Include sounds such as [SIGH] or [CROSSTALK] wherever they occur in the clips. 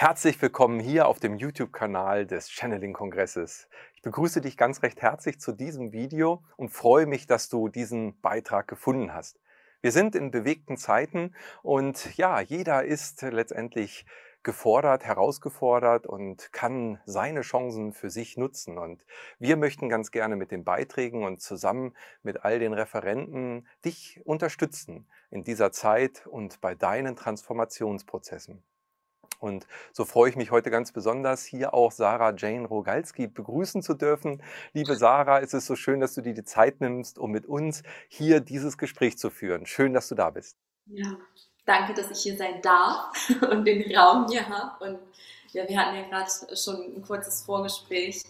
Herzlich willkommen hier auf dem YouTube-Kanal des Channeling-Kongresses. Ich begrüße dich ganz recht herzlich zu diesem Video und freue mich, dass du diesen Beitrag gefunden hast. Wir sind in bewegten Zeiten und ja, jeder ist letztendlich gefordert, herausgefordert und kann seine Chancen für sich nutzen. Und wir möchten ganz gerne mit den Beiträgen und zusammen mit all den Referenten dich unterstützen in dieser Zeit und bei deinen Transformationsprozessen. Und so freue ich mich heute ganz besonders, hier auch Sarah Jane Rogalski begrüßen zu dürfen. Liebe Sarah, es ist so schön, dass du dir die Zeit nimmst, um mit uns hier dieses Gespräch zu führen. Schön, dass du da bist. Ja, danke, dass ich hier sein darf [LAUGHS] und den Raum hier habe. Und ja, wir hatten ja gerade schon ein kurzes Vorgespräch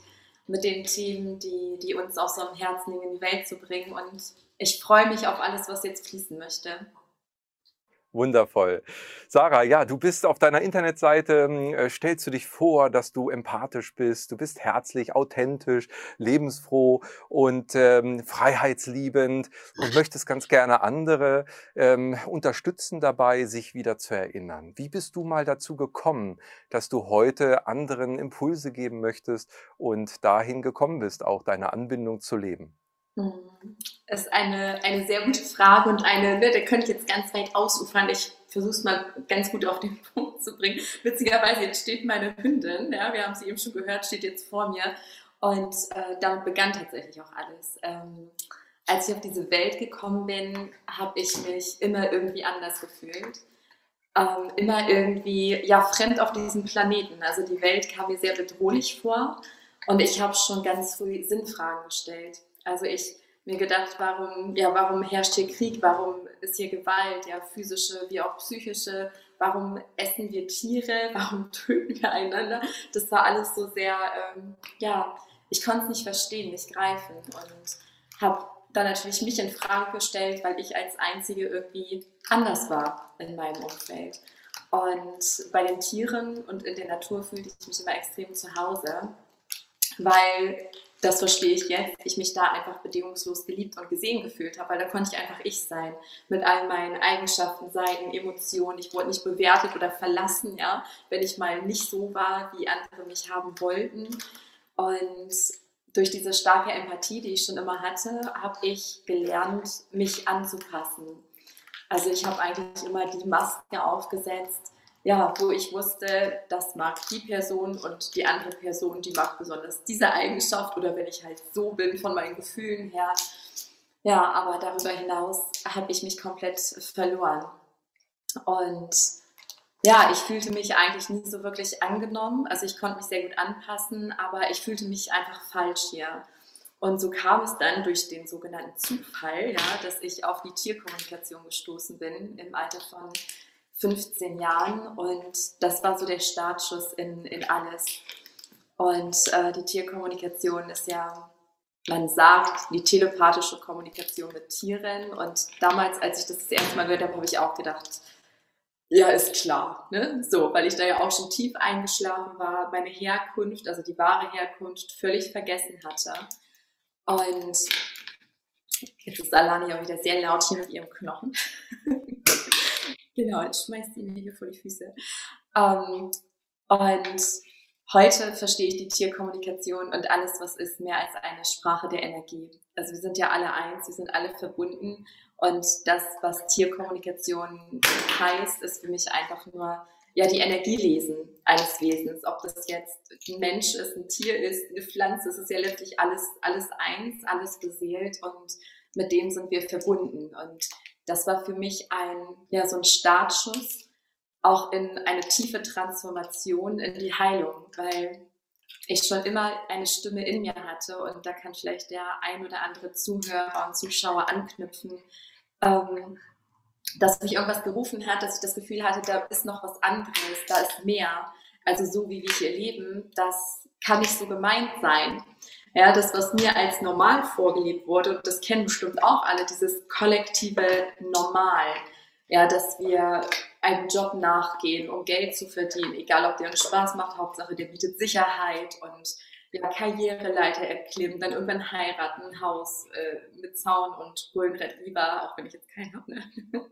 mit den Themen, die, die uns auch so am Herzen liegen, in die Welt zu bringen. Und ich freue mich auf alles, was jetzt fließen möchte. Wundervoll. Sarah, ja, du bist auf deiner Internetseite, hm, äh, stellst du dich vor, dass du empathisch bist, du bist herzlich, authentisch, lebensfroh und ähm, freiheitsliebend und möchtest ganz gerne andere ähm, unterstützen dabei, sich wieder zu erinnern. Wie bist du mal dazu gekommen, dass du heute anderen Impulse geben möchtest und dahin gekommen bist, auch deine Anbindung zu leben? Das ist eine, eine sehr gute Frage und eine, ne, da könnte ich jetzt ganz weit ausufern. Ich versuche es mal ganz gut auf den [LAUGHS] Punkt zu bringen. Witzigerweise, jetzt steht meine Hündin, ja, wir haben sie eben schon gehört, steht jetzt vor mir. Und äh, damit begann tatsächlich auch alles. Ähm, als ich auf diese Welt gekommen bin, habe ich mich immer irgendwie anders gefühlt. Ähm, immer irgendwie, ja, fremd auf diesem Planeten. Also die Welt kam mir sehr bedrohlich vor und ich habe schon ganz früh Sinnfragen gestellt. Also ich mir gedacht, warum, ja, warum herrscht hier Krieg, warum ist hier Gewalt, ja, physische wie auch psychische, warum essen wir Tiere, [LAUGHS] warum töten wir einander. Das war alles so sehr, ähm, ja, ich konnte es nicht verstehen, nicht greifen und habe dann natürlich mich in Frage gestellt, weil ich als Einzige irgendwie anders war in meinem Umfeld. Und bei den Tieren und in der Natur fühlte ich mich immer extrem zu Hause, weil das verstehe ich jetzt, ich mich da einfach bedingungslos geliebt und gesehen gefühlt habe, weil da konnte ich einfach ich sein, mit all meinen Eigenschaften, Seiten, Emotionen. Ich wurde nicht bewertet oder verlassen, ja, wenn ich mal nicht so war, wie andere mich haben wollten. Und durch diese starke Empathie, die ich schon immer hatte, habe ich gelernt, mich anzupassen. Also ich habe eigentlich immer die Maske aufgesetzt, ja, wo ich wusste, das mag die Person und die andere Person, die mag besonders diese Eigenschaft oder wenn ich halt so bin von meinen Gefühlen her. Ja, aber darüber hinaus habe ich mich komplett verloren. Und ja, ich fühlte mich eigentlich nie so wirklich angenommen. Also ich konnte mich sehr gut anpassen, aber ich fühlte mich einfach falsch hier. Und so kam es dann durch den sogenannten Zufall, ja, dass ich auf die Tierkommunikation gestoßen bin im Alter von 15 Jahren und das war so der Startschuss in, in alles. Und äh, die Tierkommunikation ist ja, man sagt, die telepathische Kommunikation mit Tieren. Und damals, als ich das das erste Mal gehört habe, habe ich auch gedacht, ja, ist klar. Ne? So, weil ich da ja auch schon tief eingeschlafen war, meine Herkunft, also die wahre Herkunft, völlig vergessen hatte. Und jetzt ist Alani auch wieder sehr laut hier mit ihrem Knochen. [LAUGHS] Genau, jetzt schmeißt mir hier vor die Füße. Ähm, und heute verstehe ich die Tierkommunikation und alles, was ist, mehr als eine Sprache der Energie. Also wir sind ja alle eins, wir sind alle verbunden und das, was Tierkommunikation heißt, ist für mich einfach nur ja die Energielesen eines Wesens. Ob das jetzt ein Mensch ist, ein Tier ist, eine Pflanze, es ist ja letztlich alles, alles eins, alles beseelt und mit dem sind wir verbunden. Und das war für mich ein, ja, so ein Startschuss auch in eine tiefe Transformation in die Heilung, weil ich schon immer eine Stimme in mir hatte und da kann vielleicht der ein oder andere Zuhörer und Zuschauer anknüpfen, ähm, dass mich irgendwas gerufen hat, dass ich das Gefühl hatte, da ist noch was anderes, da ist mehr. Also so wie wir hier leben, das kann nicht so gemeint sein. Ja, das, was mir als normal vorgelebt wurde, und das kennen bestimmt auch alle, dieses kollektive Normal. Ja, dass wir einem Job nachgehen, um Geld zu verdienen, egal ob der uns Spaß macht, Hauptsache der bietet Sicherheit und ja, Karriereleiter erklimmen, dann irgendwann heiraten, ein Haus äh, mit Zaun und Golden Red Retriever, auch wenn ich jetzt keinen habe. Ne? [LAUGHS]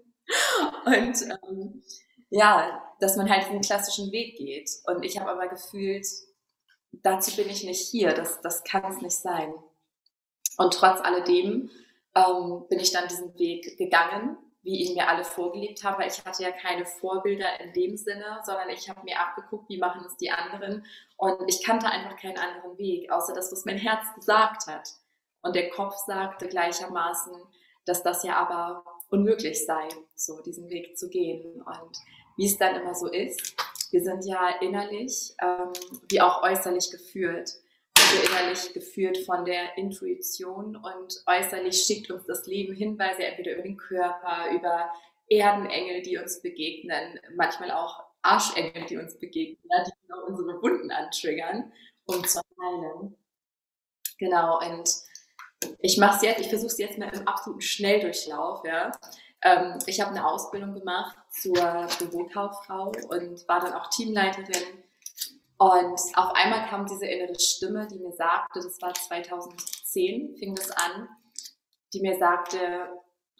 Und ähm, ja, dass man halt diesen klassischen Weg geht. Und ich habe aber gefühlt, dazu bin ich nicht hier, das, das kann es nicht sein. Und trotz alledem ähm, bin ich dann diesen Weg gegangen, wie ihn mir alle vorgelebt haben, weil ich hatte ja keine Vorbilder in dem Sinne, sondern ich habe mir abgeguckt, wie machen es die anderen. Und ich kannte einfach keinen anderen Weg, außer das, was mein Herz gesagt hat. Und der Kopf sagte gleichermaßen, dass das ja aber unmöglich sei, so diesen Weg zu gehen. Und wie es dann immer so ist, wir sind ja innerlich ähm, wie auch äußerlich geführt. Also innerlich geführt von der Intuition und äußerlich schickt uns das Leben Hinweise entweder über den Körper, über Erdenengel, die uns begegnen, manchmal auch Arschengel, die uns begegnen, die auch unsere Wunden antriggern, um zu heilen. Genau, und ich mache es jetzt, ich versuche es jetzt mal im absoluten Schnelldurchlauf, ja. Ähm, ich habe eine Ausbildung gemacht zur Bürokauffrau und war dann auch Teamleiterin. Und auf einmal kam diese innere Stimme, die mir sagte, das war 2010, fing das an, die mir sagte,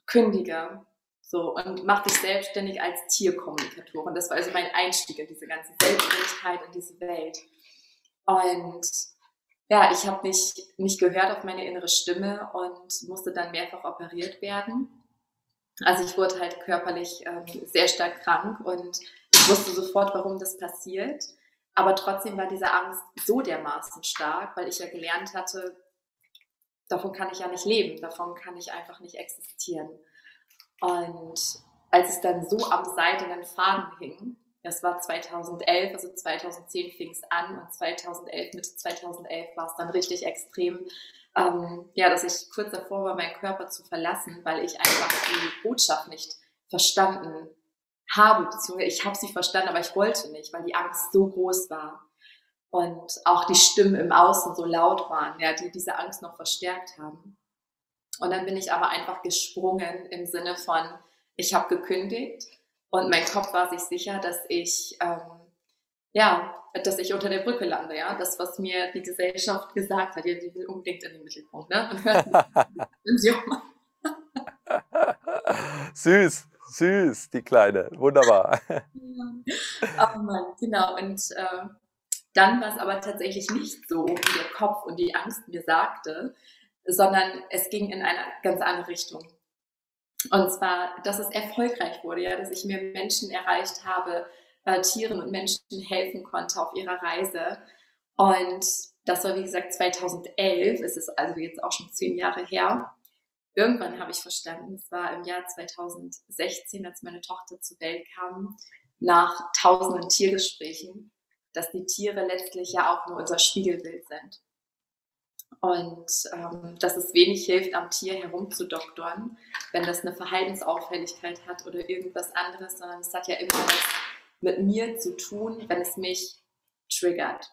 kündige. So, und mach dich selbstständig als Tierkommunikatorin. Das war also mein Einstieg in diese ganze Selbstständigkeit, in diese Welt. Und ja, ich habe nicht, nicht gehört auf meine innere Stimme und musste dann mehrfach operiert werden. Also ich wurde halt körperlich ähm, sehr stark krank und ich wusste sofort, warum das passiert. Aber trotzdem war diese Angst so dermaßen stark, weil ich ja gelernt hatte, davon kann ich ja nicht leben, davon kann ich einfach nicht existieren. Und als es dann so am seidenen Faden hing, das war 2011, also 2010 fing es an und 2011, Mitte 2011 war es dann richtig extrem, ähm, ja, dass ich kurz davor war, meinen Körper zu verlassen, weil ich einfach die Botschaft nicht verstanden habe, beziehungsweise ich habe sie verstanden, aber ich wollte nicht, weil die Angst so groß war und auch die Stimmen im Außen so laut waren, ja, die diese Angst noch verstärkt haben. Und dann bin ich aber einfach gesprungen im Sinne von, ich habe gekündigt und mein Kopf war sich sicher, dass ich, ähm, ja, dass ich unter der Brücke lande, ja. Das, was mir die Gesellschaft gesagt hat, ja, die will unbedingt in den Mittelpunkt, ne? [LAUGHS] [LAUGHS] Süß, süß, die Kleine. Wunderbar. oh Mann, genau. Und äh, dann war es aber tatsächlich nicht so, wie der Kopf und die Angst mir sagte, sondern es ging in eine ganz andere Richtung. Und zwar, dass es erfolgreich wurde, ja, dass ich mir Menschen erreicht habe, äh, Tieren und Menschen helfen konnte auf ihrer Reise. Und das war, wie gesagt, 2011. Es ist also jetzt auch schon zehn Jahre her. Irgendwann habe ich verstanden, es war im Jahr 2016, als meine Tochter zur Welt kam, nach tausenden Tiergesprächen, dass die Tiere letztlich ja auch nur unser Spiegelbild sind. Und ähm, dass es wenig hilft, am Tier herumzudoktern, wenn das eine Verhaltensauffälligkeit hat oder irgendwas anderes, sondern es hat ja immer was mit mir zu tun, wenn es mich triggert.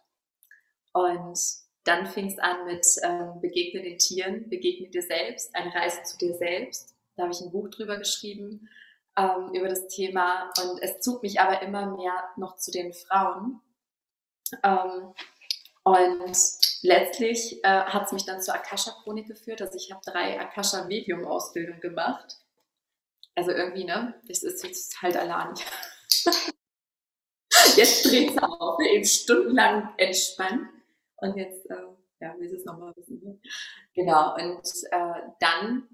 Und dann fing es an mit ähm, Begegne den Tieren, begegne dir selbst, eine Reise zu dir selbst. Da habe ich ein Buch drüber geschrieben, ähm, über das Thema. Und es zog mich aber immer mehr noch zu den Frauen. Ähm, und letztlich äh, hat es mich dann zur Akasha-Chronik geführt. Also ich habe drei Akasha-Medium-Ausbildungen gemacht. Also irgendwie, ne? Das ist jetzt halt allein. [LAUGHS] jetzt dreht es auf, ne? eben stundenlang entspannt. Und jetzt, äh, ja, will es nochmal? Genau, und äh, dann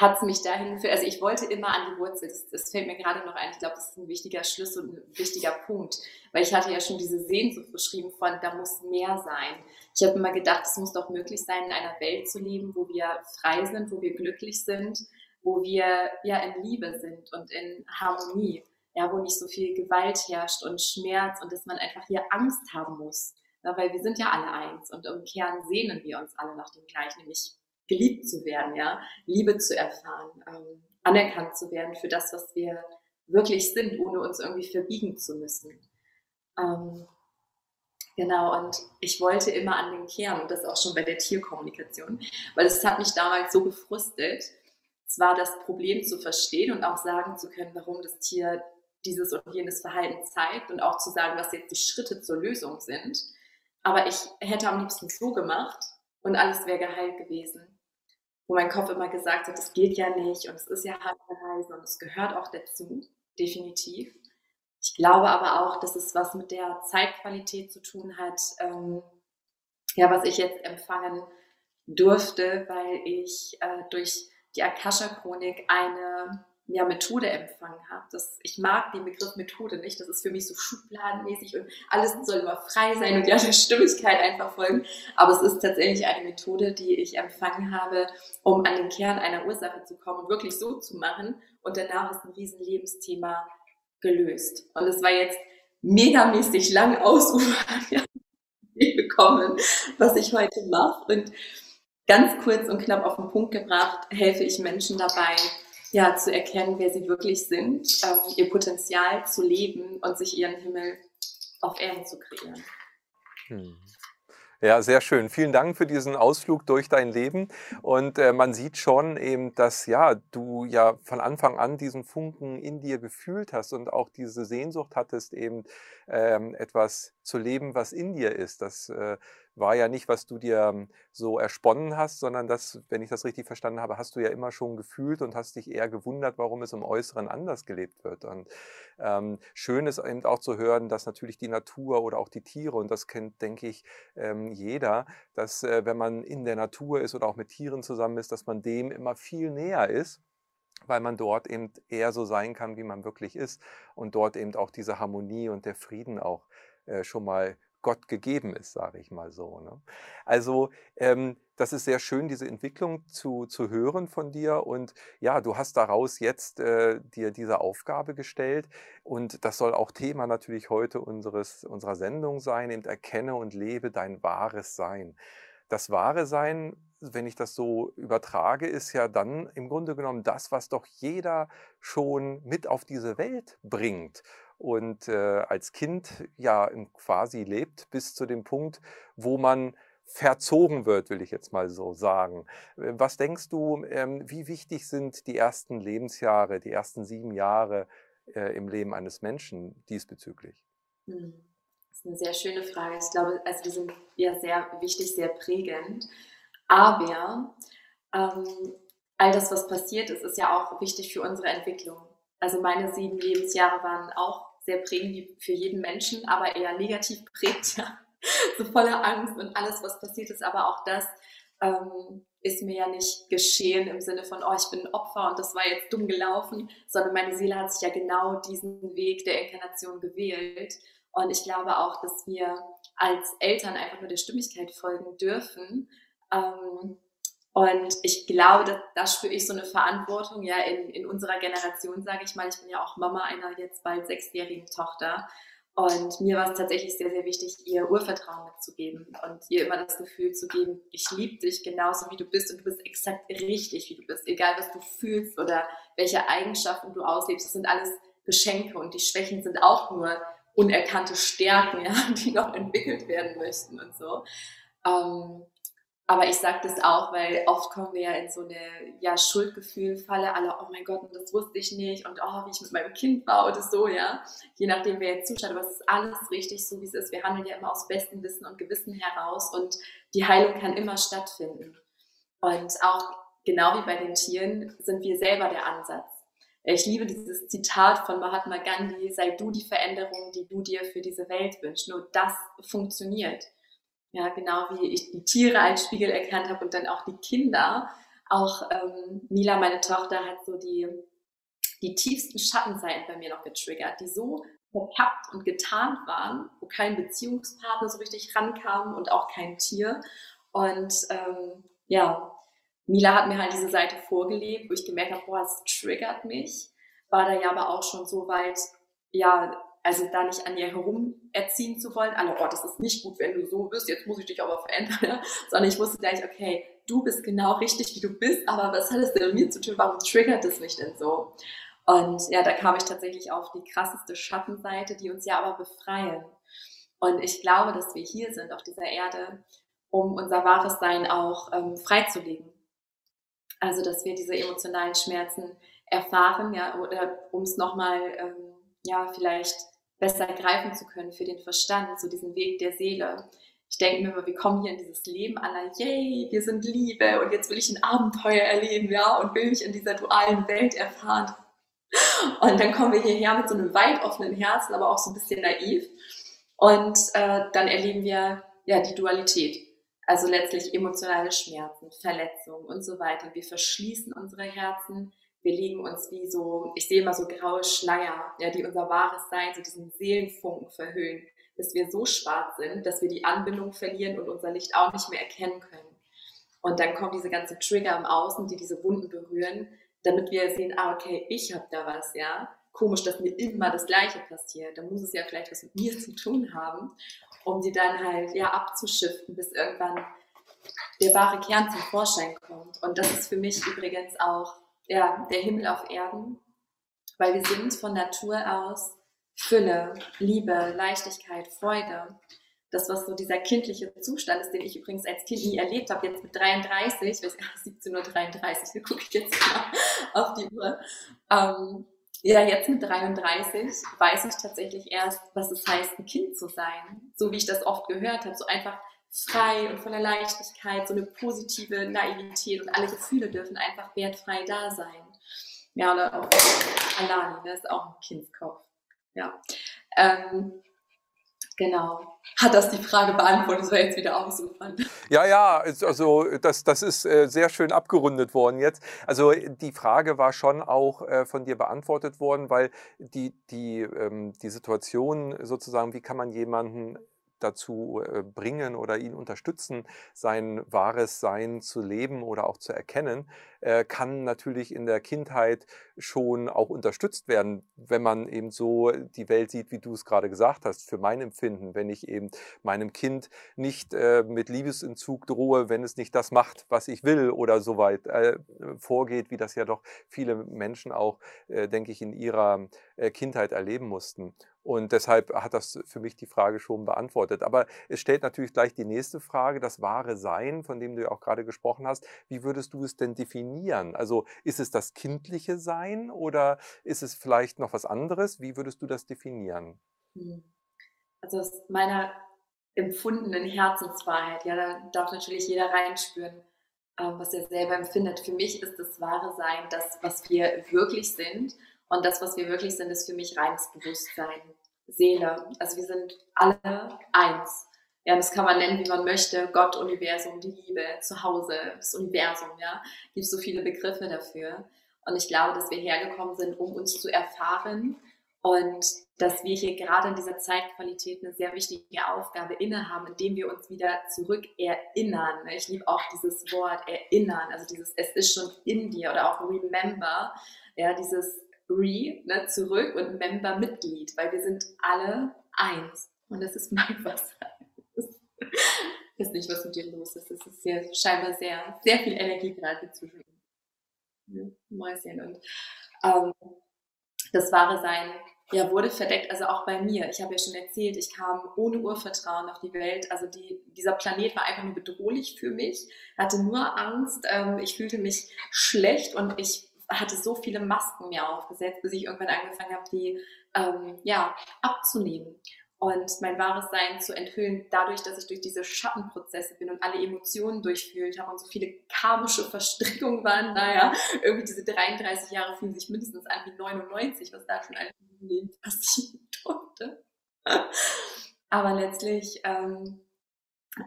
hat es mich dahin geführt, also ich wollte immer an die Wurzel, das, das fällt mir gerade noch ein, ich glaube, das ist ein wichtiger Schlüssel und ein wichtiger Punkt, weil ich hatte ja schon diese Sehnsucht beschrieben von, da muss mehr sein. Ich habe immer gedacht, es muss doch möglich sein, in einer Welt zu leben, wo wir frei sind, wo wir glücklich sind, wo wir ja in Liebe sind und in Harmonie, ja, wo nicht so viel Gewalt herrscht und Schmerz und dass man einfach hier Angst haben muss, ja, weil wir sind ja alle eins und im Kern sehnen wir uns alle nach dem Gleichen, nämlich geliebt zu werden, ja, Liebe zu erfahren, ähm, anerkannt zu werden für das, was wir wirklich sind, ohne uns irgendwie verbiegen zu müssen. Ähm, genau, und ich wollte immer an den Kern, und das auch schon bei der Tierkommunikation, weil es hat mich damals so gefrustet, zwar das Problem zu verstehen und auch sagen zu können, warum das Tier dieses und jenes Verhalten zeigt und auch zu sagen, was jetzt die Schritte zur Lösung sind. Aber ich hätte am liebsten so gemacht und alles wäre geheilt gewesen wo mein Kopf immer gesagt hat, das geht ja nicht und es ist ja harte Reise und es gehört auch dazu, definitiv. Ich glaube aber auch, dass es was mit der Zeitqualität zu tun hat, ähm, ja, was ich jetzt empfangen durfte, weil ich äh, durch die Akasha-Chronik eine ja, Methode empfangen habe. Das, ich mag den Begriff Methode nicht. Das ist für mich so schubladenmäßig und alles soll immer frei sein und ja der Stimmigkeit einfach folgen. Aber es ist tatsächlich eine Methode, die ich empfangen habe, um an den Kern einer Ursache zu kommen und wirklich so zu machen. Und danach ist ein riesen Lebensthema gelöst. Und es war jetzt megamäßig lang ausufern bekommen, was ich heute mache. Und ganz kurz und knapp auf den Punkt gebracht, helfe ich Menschen dabei, ja, zu erkennen, wer sie wirklich sind, ähm, ihr Potenzial zu leben und sich ihren Himmel auf Erden zu kreieren. Hm. Ja, sehr schön. Vielen Dank für diesen Ausflug durch dein Leben. Und äh, man sieht schon eben, dass ja, du ja von Anfang an diesen Funken in dir gefühlt hast und auch diese Sehnsucht hattest, eben ähm, etwas zu leben, was in dir ist. Das äh, war ja nicht, was du dir ähm, so ersponnen hast, sondern das, wenn ich das richtig verstanden habe, hast du ja immer schon gefühlt und hast dich eher gewundert, warum es im Äußeren anders gelebt wird. Und ähm, schön ist eben auch zu hören, dass natürlich die Natur oder auch die Tiere, und das kennt, denke ich, ähm, jeder, dass äh, wenn man in der Natur ist oder auch mit Tieren zusammen ist, dass man dem immer viel näher ist weil man dort eben eher so sein kann, wie man wirklich ist und dort eben auch diese Harmonie und der Frieden auch äh, schon mal Gott gegeben ist, sage ich mal so. Ne? Also ähm, das ist sehr schön, diese Entwicklung zu, zu hören von dir. Und ja, du hast daraus jetzt äh, dir diese Aufgabe gestellt. Und das soll auch Thema natürlich heute unseres, unserer Sendung sein. Eben erkenne und lebe dein wahres Sein. Das wahre Sein, wenn ich das so übertrage, ist ja dann im Grunde genommen das, was doch jeder schon mit auf diese Welt bringt und äh, als Kind ja quasi lebt bis zu dem Punkt, wo man verzogen wird, will ich jetzt mal so sagen. Äh, was denkst du, ähm, wie wichtig sind die ersten Lebensjahre, die ersten sieben Jahre äh, im Leben eines Menschen diesbezüglich? Hm, das ist eine sehr schöne Frage. Ich glaube, also die sind ja sehr wichtig, sehr prägend. Aber ähm, all das, was passiert ist, ist ja auch wichtig für unsere Entwicklung. Also meine sieben Lebensjahre waren auch sehr prägend für jeden Menschen, aber eher negativ [LAUGHS] prägt, ja. so voller Angst und alles, was passiert ist. Aber auch das ähm, ist mir ja nicht geschehen im Sinne von, oh, ich bin ein Opfer und das war jetzt dumm gelaufen, sondern meine Seele hat sich ja genau diesen Weg der Inkarnation gewählt. Und ich glaube auch, dass wir als Eltern einfach nur der Stimmigkeit folgen dürfen. Ähm, und ich glaube, da, spüre ich so eine Verantwortung ja in, in unserer Generation, sage ich mal. Ich bin ja auch Mama einer jetzt bald sechsjährigen Tochter. Und mir war es tatsächlich sehr, sehr wichtig, ihr Urvertrauen mitzugeben und ihr immer das Gefühl zu geben, ich liebe dich genauso wie du bist und du bist exakt richtig, wie du bist. Egal, was du fühlst oder welche Eigenschaften du auslebst, das sind alles Geschenke und die Schwächen sind auch nur unerkannte Stärken, [LAUGHS] ja, die noch entwickelt werden möchten und so. Ähm, aber ich sage das auch, weil oft kommen wir ja in so eine ja, Schuldgefühlfalle, alle, oh mein Gott, das wusste ich nicht und oh, wie ich mit meinem Kind war oder so, ja. Je nachdem, wer jetzt zuschaut, aber es ist alles richtig, so wie es ist. Wir handeln ja immer aus bestem Wissen und Gewissen heraus und die Heilung kann immer stattfinden. Und auch genau wie bei den Tieren sind wir selber der Ansatz. Ich liebe dieses Zitat von Mahatma Gandhi, sei du die Veränderung, die du dir für diese Welt wünschst. Nur das funktioniert. Ja, genau wie ich die Tiere als Spiegel erkannt habe und dann auch die Kinder. Auch ähm, Mila, meine Tochter, hat so die, die tiefsten Schattenseiten bei mir noch getriggert, die so verkappt und getarnt waren, wo kein Beziehungspartner so richtig rankam und auch kein Tier. Und ähm, ja, Mila hat mir halt diese Seite vorgelebt, wo ich gemerkt habe, boah, es triggert mich. War da ja aber auch schon so weit, ja, also da nicht an ihr herum erziehen zu wollen, alle, oh, das ist nicht gut, wenn du so bist, jetzt muss ich dich aber verändern, ja? sondern ich wusste gleich, okay, du bist genau richtig, wie du bist, aber was hat es denn mit mir zu tun, warum triggert es mich denn so? Und ja, da kam ich tatsächlich auf die krasseste Schattenseite, die uns ja aber befreien. Und ich glaube, dass wir hier sind auf dieser Erde, um unser wahres Sein auch ähm, freizulegen. Also, dass wir diese emotionalen Schmerzen erfahren, ja, oder um es nochmal, ähm, ja, vielleicht besser greifen zu können für den Verstand, so diesen Weg der Seele. Ich denke mir immer, wir kommen hier in dieses Leben aller, yay, wir sind Liebe und jetzt will ich ein Abenteuer erleben, ja, und will mich in dieser dualen Welt erfahren. Und dann kommen wir hierher mit so einem weit offenen Herzen, aber auch so ein bisschen naiv. Und äh, dann erleben wir ja die Dualität. Also letztlich emotionale Schmerzen, Verletzungen und so weiter. Wir verschließen unsere Herzen. Wir legen uns wie so, ich sehe immer so graue Schleier, ja, die unser wahres Sein, so diesen Seelenfunken verhüllen, bis wir so schwarz sind, dass wir die Anbindung verlieren und unser Licht auch nicht mehr erkennen können. Und dann kommen diese ganzen Trigger im Außen, die diese Wunden berühren, damit wir sehen, ah, okay, ich habe da was, ja. Komisch, dass mir immer das Gleiche passiert. Da muss es ja vielleicht was mit mir zu tun haben, um sie dann halt, ja, abzuschiften, bis irgendwann der wahre Kern zum Vorschein kommt. Und das ist für mich übrigens auch, ja, der Himmel auf Erden, weil wir sind von Natur aus Fülle, Liebe, Leichtigkeit, Freude das, was so dieser kindliche Zustand ist, den ich übrigens als Kind nie erlebt habe, jetzt mit 33, ich weiß 17.33 Uhr, gucke ich jetzt mal [LAUGHS] auf die Uhr. Ähm, ja, jetzt mit 33 weiß ich tatsächlich erst, was es heißt, ein Kind zu sein. So wie ich das oft gehört habe, so einfach frei und voller Leichtigkeit, so eine positive Naivität und alle Gefühle dürfen einfach wertfrei da sein. Ja, oder auch Alani, das ne, ist auch ein Kindskopf. Ja. Ähm, Genau. Hat das die Frage beantwortet? Das war jetzt wieder ausufern. Ja, ja, also das, das ist äh, sehr schön abgerundet worden jetzt. Also die Frage war schon auch äh, von dir beantwortet worden, weil die, die, ähm, die Situation sozusagen, wie kann man jemanden dazu äh, bringen oder ihn unterstützen, sein wahres Sein zu leben oder auch zu erkennen, äh, kann natürlich in der Kindheit schon auch unterstützt werden, wenn man eben so die Welt sieht, wie du es gerade gesagt hast, für mein Empfinden, wenn ich eben meinem Kind nicht äh, mit Liebesentzug drohe, wenn es nicht das macht, was ich will oder so weit vorgeht, wie das ja doch viele Menschen auch, denke ich, in ihrer Kindheit erleben mussten. Und deshalb hat das für mich die Frage schon beantwortet. Aber es stellt natürlich gleich die nächste Frage, das wahre Sein, von dem du ja auch gerade gesprochen hast. Wie würdest du es denn definieren? Also ist es das kindliche Sein oder ist es vielleicht noch was anderes? Wie würdest du das definieren? Hm. Also aus meiner empfundenen Herzenswahrheit, ja, da darf natürlich jeder reinspüren, ähm, was er selber empfindet. Für mich ist das wahre Sein das, was wir wirklich sind und das, was wir wirklich sind, ist für mich reines Bewusstsein, Seele. Also wir sind alle eins. Ja, das kann man nennen, wie man möchte. Gott, Universum, die Liebe, Zuhause, das Universum, ja. Gibt so viele Begriffe dafür. Und ich glaube, dass wir hergekommen sind, um uns zu erfahren und dass wir hier gerade in dieser Zeitqualität eine sehr wichtige Aufgabe innehaben, indem wir uns wieder zurück erinnern. Ich liebe auch dieses Wort erinnern, also dieses es ist schon in dir oder auch remember, ja, dieses Re, ne, zurück und Member-Mitglied, weil wir sind alle eins. Und das ist mein [LAUGHS] Wasser. [LAUGHS] Ich weiß nicht, was mit dir los ist. Es ist hier scheinbar sehr, sehr viel Energie gerade zwischen Mäuschen. Und ähm, das wahre Sein ja, wurde verdeckt, also auch bei mir. Ich habe ja schon erzählt, ich kam ohne Urvertrauen auf die Welt. Also die, dieser Planet war einfach nur bedrohlich für mich, hatte nur Angst, ähm, ich fühlte mich schlecht und ich hatte so viele Masken mir aufgesetzt, bis ich irgendwann angefangen habe, die ähm, ja, abzunehmen und mein wahres Sein zu enthüllen, dadurch, dass ich durch diese Schattenprozesse bin und alle Emotionen durchfühlt habe und so viele karmische Verstrickungen waren. Naja, irgendwie diese 33 Jahre fühlen sich mindestens an wie 99, was da schon alles im Leben passieren durfte. [LAUGHS] Aber letztlich, ähm,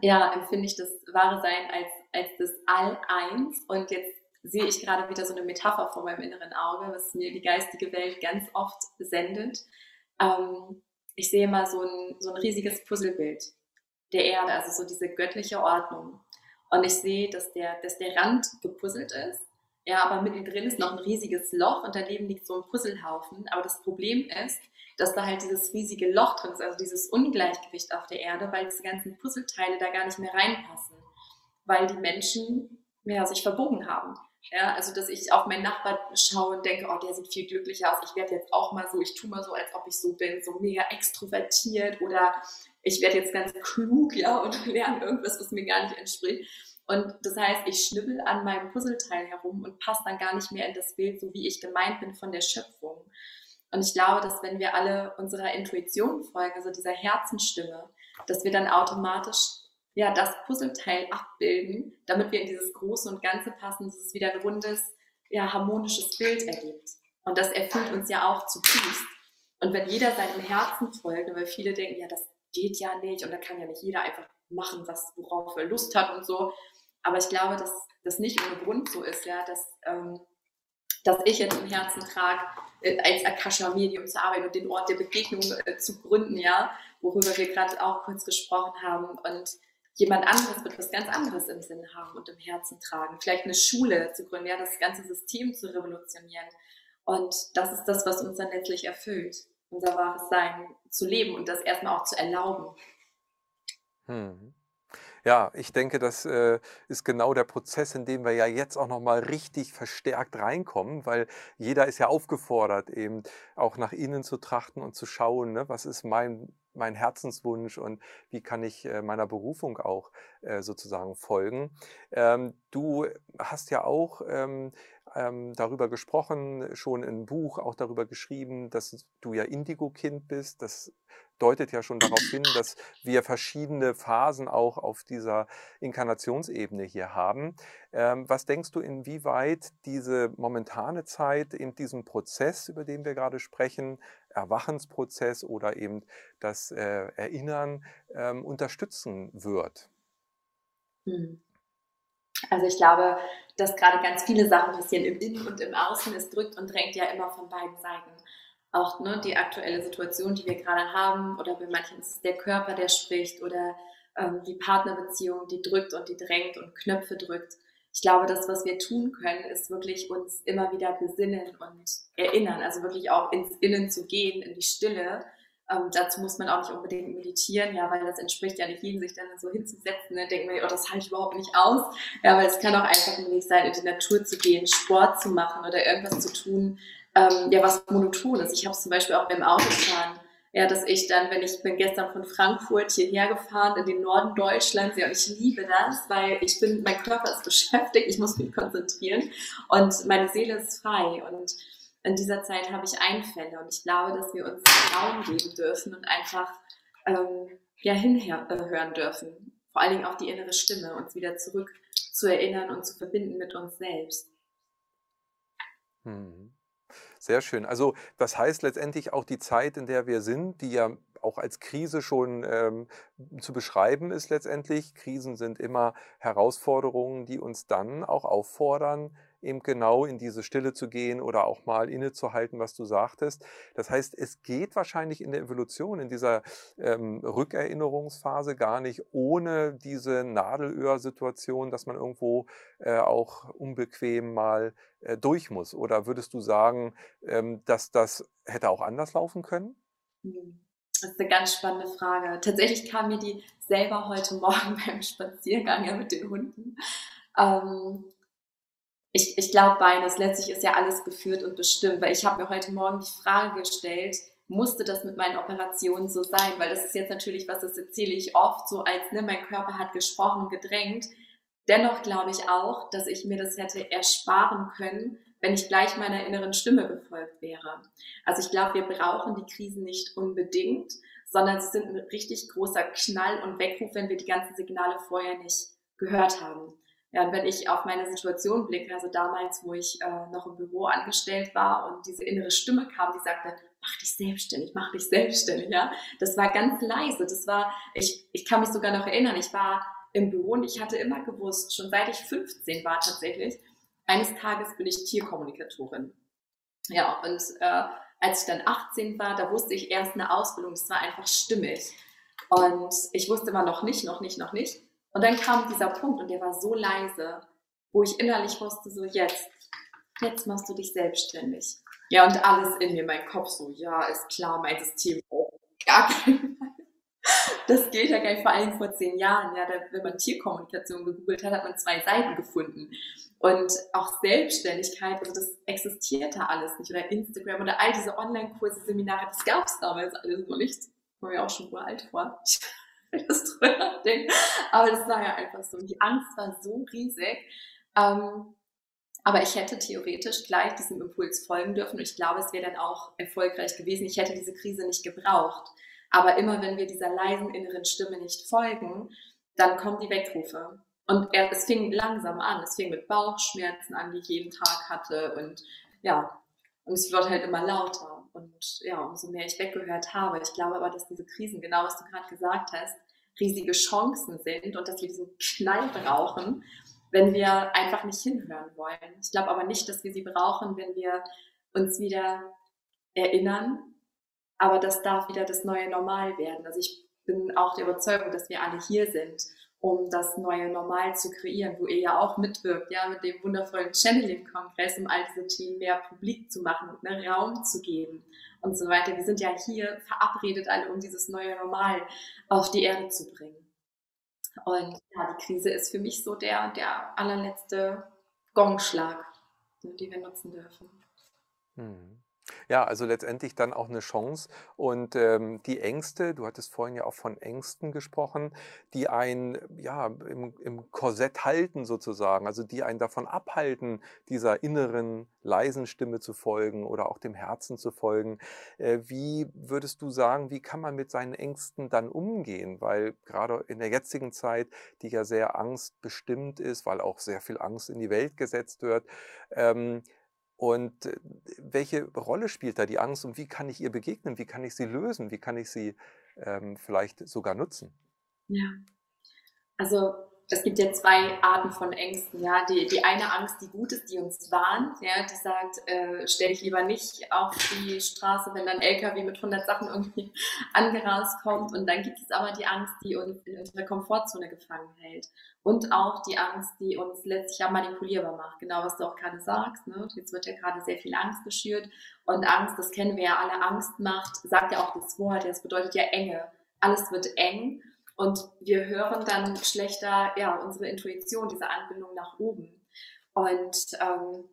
ja, empfinde ich das wahre Sein als, als das All-Eins und jetzt sehe ich gerade wieder so eine Metapher vor meinem inneren Auge, was mir die geistige Welt ganz oft sendet. Ähm, ich sehe mal so ein, so ein riesiges Puzzlebild der Erde, also so diese göttliche Ordnung. Und ich sehe, dass der, dass der Rand gepuzzelt ist. Ja, aber mittendrin ist noch ein riesiges Loch und daneben liegt so ein Puzzlehaufen. Aber das Problem ist, dass da halt dieses riesige Loch drin ist, also dieses Ungleichgewicht auf der Erde, weil diese ganzen Puzzleteile da gar nicht mehr reinpassen, weil die Menschen ja, sich verbogen haben. Ja, also dass ich auf meinen Nachbarn schaue und denke, oh, der sieht viel glücklicher aus. Ich werde jetzt auch mal so, ich tue mal so, als ob ich so bin, so mega extrovertiert oder ich werde jetzt ganz klug, ja, und [LAUGHS] lerne irgendwas, was mir gar nicht entspricht. Und das heißt, ich schnibbel an meinem Puzzleteil herum und passe dann gar nicht mehr in das Bild, so wie ich gemeint bin von der Schöpfung. Und ich glaube, dass wenn wir alle unserer Intuition folgen, also dieser Herzenstimme, dass wir dann automatisch ja, das Puzzleteil abbilden, damit wir in dieses Große und Ganze passen, dass es wieder ein rundes, ja, harmonisches Bild ergibt. Und das erfüllt uns ja auch zutiefst. Und wenn jeder seinem Herzen folgt, weil viele denken, ja, das geht ja nicht und da kann ja nicht jeder einfach machen, was, worauf er Lust hat und so. Aber ich glaube, dass das nicht ohne Grund so ist, ja, dass, ähm, dass ich jetzt im Herzen trage, äh, als Akasha-Medium zu arbeiten und den Ort der Begegnung äh, zu gründen, ja, worüber wir gerade auch kurz gesprochen haben. Und jemand anderes wird was ganz anderes im Sinne haben und im Herzen tragen. Vielleicht eine Schule zu gründen, ja, das ganze System zu revolutionieren. Und das ist das, was uns dann letztlich erfüllt, unser wahres Sein zu leben und das erstmal auch zu erlauben. Hm. Ja, ich denke, das äh, ist genau der Prozess, in dem wir ja jetzt auch nochmal richtig verstärkt reinkommen, weil jeder ist ja aufgefordert, eben auch nach innen zu trachten und zu schauen, ne, was ist mein, mein Herzenswunsch und wie kann ich äh, meiner Berufung auch äh, sozusagen folgen. Ähm, du hast ja auch ähm, darüber gesprochen, schon im Buch auch darüber geschrieben, dass du ja Indigo-Kind bist. Das deutet ja schon darauf hin, dass wir verschiedene Phasen auch auf dieser Inkarnationsebene hier haben. Ähm, was denkst du, inwieweit diese momentane Zeit in diesem Prozess, über den wir gerade sprechen, Erwachensprozess oder eben das äh, Erinnern ähm, unterstützen wird? Hm. Also ich glaube, dass gerade ganz viele Sachen passieren im Innen und im Außen. Es drückt und drängt ja immer von beiden Seiten auch ne, die aktuelle Situation, die wir gerade haben, oder bei manchen ist es der Körper, der spricht, oder ähm, die Partnerbeziehung, die drückt und die drängt und Knöpfe drückt. Ich glaube, das, was wir tun können, ist wirklich uns immer wieder besinnen und erinnern, also wirklich auch ins Innen zu gehen, in die Stille. Ähm, dazu muss man auch nicht unbedingt meditieren, ja, weil das entspricht ja nicht jedem, sich dann so hinzusetzen. Ne? Denken wir, oh, das halte ich überhaupt nicht aus. Ja, weil es kann auch einfach möglich sein, in die Natur zu gehen, Sport zu machen oder irgendwas zu tun, ähm, ja was Monotones. Ich habe es zum Beispiel auch beim Autofahren, ja, dass ich dann, wenn ich bin gestern von Frankfurt hierher gefahren in den Norden Deutschlands, ja, und ich liebe das, weil ich bin, mein Körper ist beschäftigt, ich muss mich konzentrieren und meine Seele ist frei und in dieser Zeit habe ich Einfälle und ich glaube, dass wir uns Raum geben dürfen und einfach ähm, ja hinhören dürfen. Vor allen Dingen auch die innere Stimme, uns wieder zurück zu erinnern und zu verbinden mit uns selbst. Hm. Sehr schön. Also das heißt letztendlich auch die Zeit, in der wir sind, die ja auch als Krise schon ähm, zu beschreiben ist letztendlich. Krisen sind immer Herausforderungen, die uns dann auch auffordern, eben genau in diese Stille zu gehen oder auch mal innezuhalten, was du sagtest. Das heißt, es geht wahrscheinlich in der Evolution, in dieser ähm, Rückerinnerungsphase gar nicht ohne diese Nadelöhr-Situation, dass man irgendwo äh, auch unbequem mal äh, durch muss. Oder würdest du sagen, ähm, dass das hätte auch anders laufen können? Hm, das ist eine ganz spannende Frage. Tatsächlich kam mir die selber heute Morgen [LAUGHS] beim Spaziergang ja mit den Hunden. Ähm, ich, ich glaube beides. Letztlich ist ja alles geführt und bestimmt, weil ich habe mir heute Morgen die Frage gestellt, musste das mit meinen Operationen so sein? Weil das ist jetzt natürlich was, das erzähle ich oft so als, ne, mein Körper hat gesprochen und gedrängt. Dennoch glaube ich auch, dass ich mir das hätte ersparen können, wenn ich gleich meiner inneren Stimme gefolgt wäre. Also ich glaube, wir brauchen die Krisen nicht unbedingt, sondern sie sind ein richtig großer Knall und Weckruf, wenn wir die ganzen Signale vorher nicht gehört haben. Ja, und wenn ich auf meine Situation blicke, also damals, wo ich äh, noch im Büro angestellt war und diese innere Stimme kam, die sagte, mach dich selbstständig, mach dich selbstständig, ja. Das war ganz leise. Das war, ich, ich kann mich sogar noch erinnern, ich war im Büro und ich hatte immer gewusst, schon seit ich 15 war tatsächlich, eines Tages bin ich Tierkommunikatorin. Ja, und äh, als ich dann 18 war, da wusste ich erst eine Ausbildung, es war einfach stimmig. Und ich wusste immer noch nicht, noch nicht, noch nicht. Und dann kam dieser Punkt und der war so leise, wo ich innerlich wusste, so jetzt, jetzt machst du dich selbstständig. Ja, und alles in mir, mein Kopf so, ja, ist klar, mein System, oh, gar kein Das geht ja gar nicht, vor allem vor zehn Jahren. Ja, da, wenn man Tierkommunikation gegoogelt hat, hat man zwei Seiten gefunden. Und auch Selbstständigkeit, also das existierte alles nicht. Oder Instagram oder all diese Online-Kurse, Seminare, das gab es damals alles noch nicht. War mir auch schon uralt vor. Das drüber nachdenke. Aber das war ja einfach so. Die Angst war so riesig. Ähm, aber ich hätte theoretisch gleich diesem Impuls folgen dürfen und ich glaube, es wäre dann auch erfolgreich gewesen. Ich hätte diese Krise nicht gebraucht. Aber immer wenn wir dieser leisen inneren Stimme nicht folgen, dann kommen die Weckrufe. Und es fing langsam an. Es fing mit Bauchschmerzen an, die ich jeden Tag hatte. Und ja, Und es wird halt immer lauter. Und ja, umso mehr ich weggehört habe. Ich glaube aber, dass diese Krisen, genau was du gerade gesagt hast, riesige Chancen sind und dass wir diesen Knall brauchen, wenn wir einfach nicht hinhören wollen. Ich glaube aber nicht, dass wir sie brauchen, wenn wir uns wieder erinnern. Aber das darf wieder das neue Normal werden. Also ich bin auch der Überzeugung, dass wir alle hier sind, um das neue Normal zu kreieren, wo ihr ja auch mitwirkt, ja, mit dem wundervollen Channeling-Kongress, um all diese Themen mehr publik zu machen, ne, Raum zu geben und so weiter. Wir sind ja hier verabredet alle, um dieses neue Normal auf die Erde zu bringen. Und ja, die Krise ist für mich so der, der allerletzte Gongschlag, den wir nutzen dürfen. Hm. Ja, also letztendlich dann auch eine Chance. Und ähm, die Ängste, du hattest vorhin ja auch von Ängsten gesprochen, die einen ja im, im Korsett halten sozusagen, also die einen davon abhalten, dieser inneren leisen Stimme zu folgen oder auch dem Herzen zu folgen. Äh, wie würdest du sagen, wie kann man mit seinen Ängsten dann umgehen? Weil gerade in der jetzigen Zeit, die ja sehr angstbestimmt ist, weil auch sehr viel Angst in die Welt gesetzt wird, ähm, und äh, welche Rolle spielt da die Angst und wie kann ich ihr begegnen? Wie kann ich sie lösen? Wie kann ich sie ähm, vielleicht sogar nutzen? Ja, also es gibt ja zwei Arten von Ängsten. Ja, die, die eine Angst, die gut ist, die uns warnt, ja, die sagt, äh, stell dich lieber nicht auf die Straße, wenn dann LKW mit 100 Sachen irgendwie [LAUGHS] angerast kommt. Und dann gibt es aber die Angst, die uns in unserer Komfortzone gefangen hält. Und auch die Angst, die uns letztlich ja manipulierbar macht. Genau, was du auch gerade sagst. Ne? Jetzt wird ja gerade sehr viel Angst geschürt. Und Angst, das kennen wir ja alle, Angst macht, sagt ja auch das Wort, das bedeutet ja Enge. Alles wird eng. Und wir hören dann schlechter, ja, unsere Intuition, diese Anbindung nach oben. Und ähm,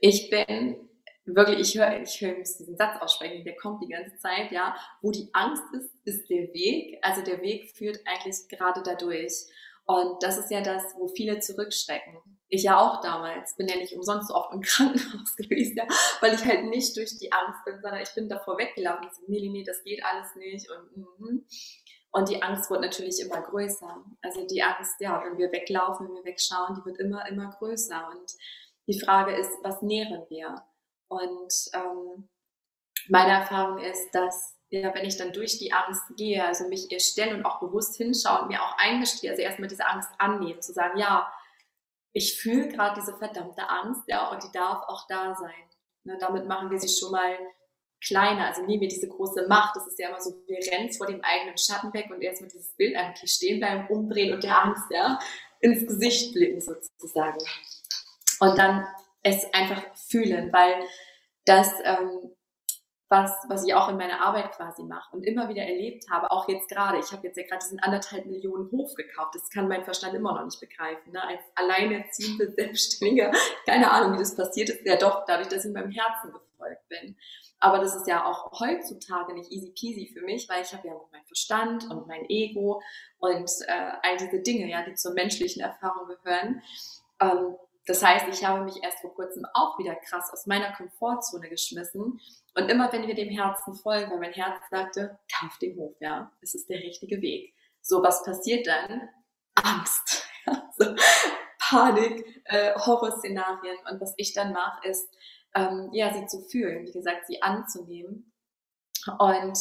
ich bin wirklich, ich höre, ich höre diesen Satz aussprechen, der kommt die ganze Zeit, ja, wo die Angst ist, ist der Weg. Also der Weg führt eigentlich gerade dadurch. Und das ist ja das, wo viele zurückschrecken. Ich ja auch damals, bin ja nicht umsonst so oft im [LAUGHS] Krankenhaus gewesen, ja, weil ich halt nicht durch die Angst bin, sondern ich bin davor weggelaufen. So, nee, nee, nee, das geht alles nicht. Und, mm, mm. Und die Angst wird natürlich immer größer. Also die Angst, ja, wenn wir weglaufen, wenn wir wegschauen, die wird immer, immer größer. Und die Frage ist, was nähren wir? Und ähm, meine Erfahrung ist, dass ja, wenn ich dann durch die Angst gehe, also mich ihr stelle und auch bewusst hinschaue und mir auch eingestehe, also erstmal diese Angst annehmen, zu sagen, ja, ich fühle gerade diese verdammte Angst, ja, und die darf auch da sein. Ne, damit machen wir sie schon mal kleiner, also nehmen wir diese große Macht, das ist ja immer so, wir rennen vor dem eigenen Schatten weg und erstmal dieses Bild einfach stehen bleiben, umdrehen und der Angst, ja, ins Gesicht blicken sozusagen. Und dann es einfach fühlen, weil das, ähm, was, was ich auch in meiner Arbeit quasi mache und immer wieder erlebt habe, auch jetzt gerade, ich habe jetzt ja gerade diesen anderthalb Millionen Hof gekauft, das kann mein Verstand immer noch nicht begreifen, ne? als alleinerziehende Selbstständige, [LAUGHS] keine Ahnung, wie das passiert ist, ja doch, dadurch, dass ich meinem Herzen gefolgt bin. Aber das ist ja auch heutzutage nicht easy peasy für mich, weil ich habe ja noch meinen Verstand und mein Ego und äh, all diese Dinge, ja, die zur menschlichen Erfahrung gehören. Ähm, das heißt, ich habe mich erst vor kurzem auch wieder krass aus meiner Komfortzone geschmissen. Und immer wenn wir dem Herzen folgen, weil mein Herz sagte, kauf den Hof, ja, es ist der richtige Weg. So, was passiert dann? Angst, [LAUGHS] ja, Panik, äh, Horrorszenarien. Und was ich dann mache, ist, ähm, ja, sie zu fühlen, wie gesagt, sie anzunehmen und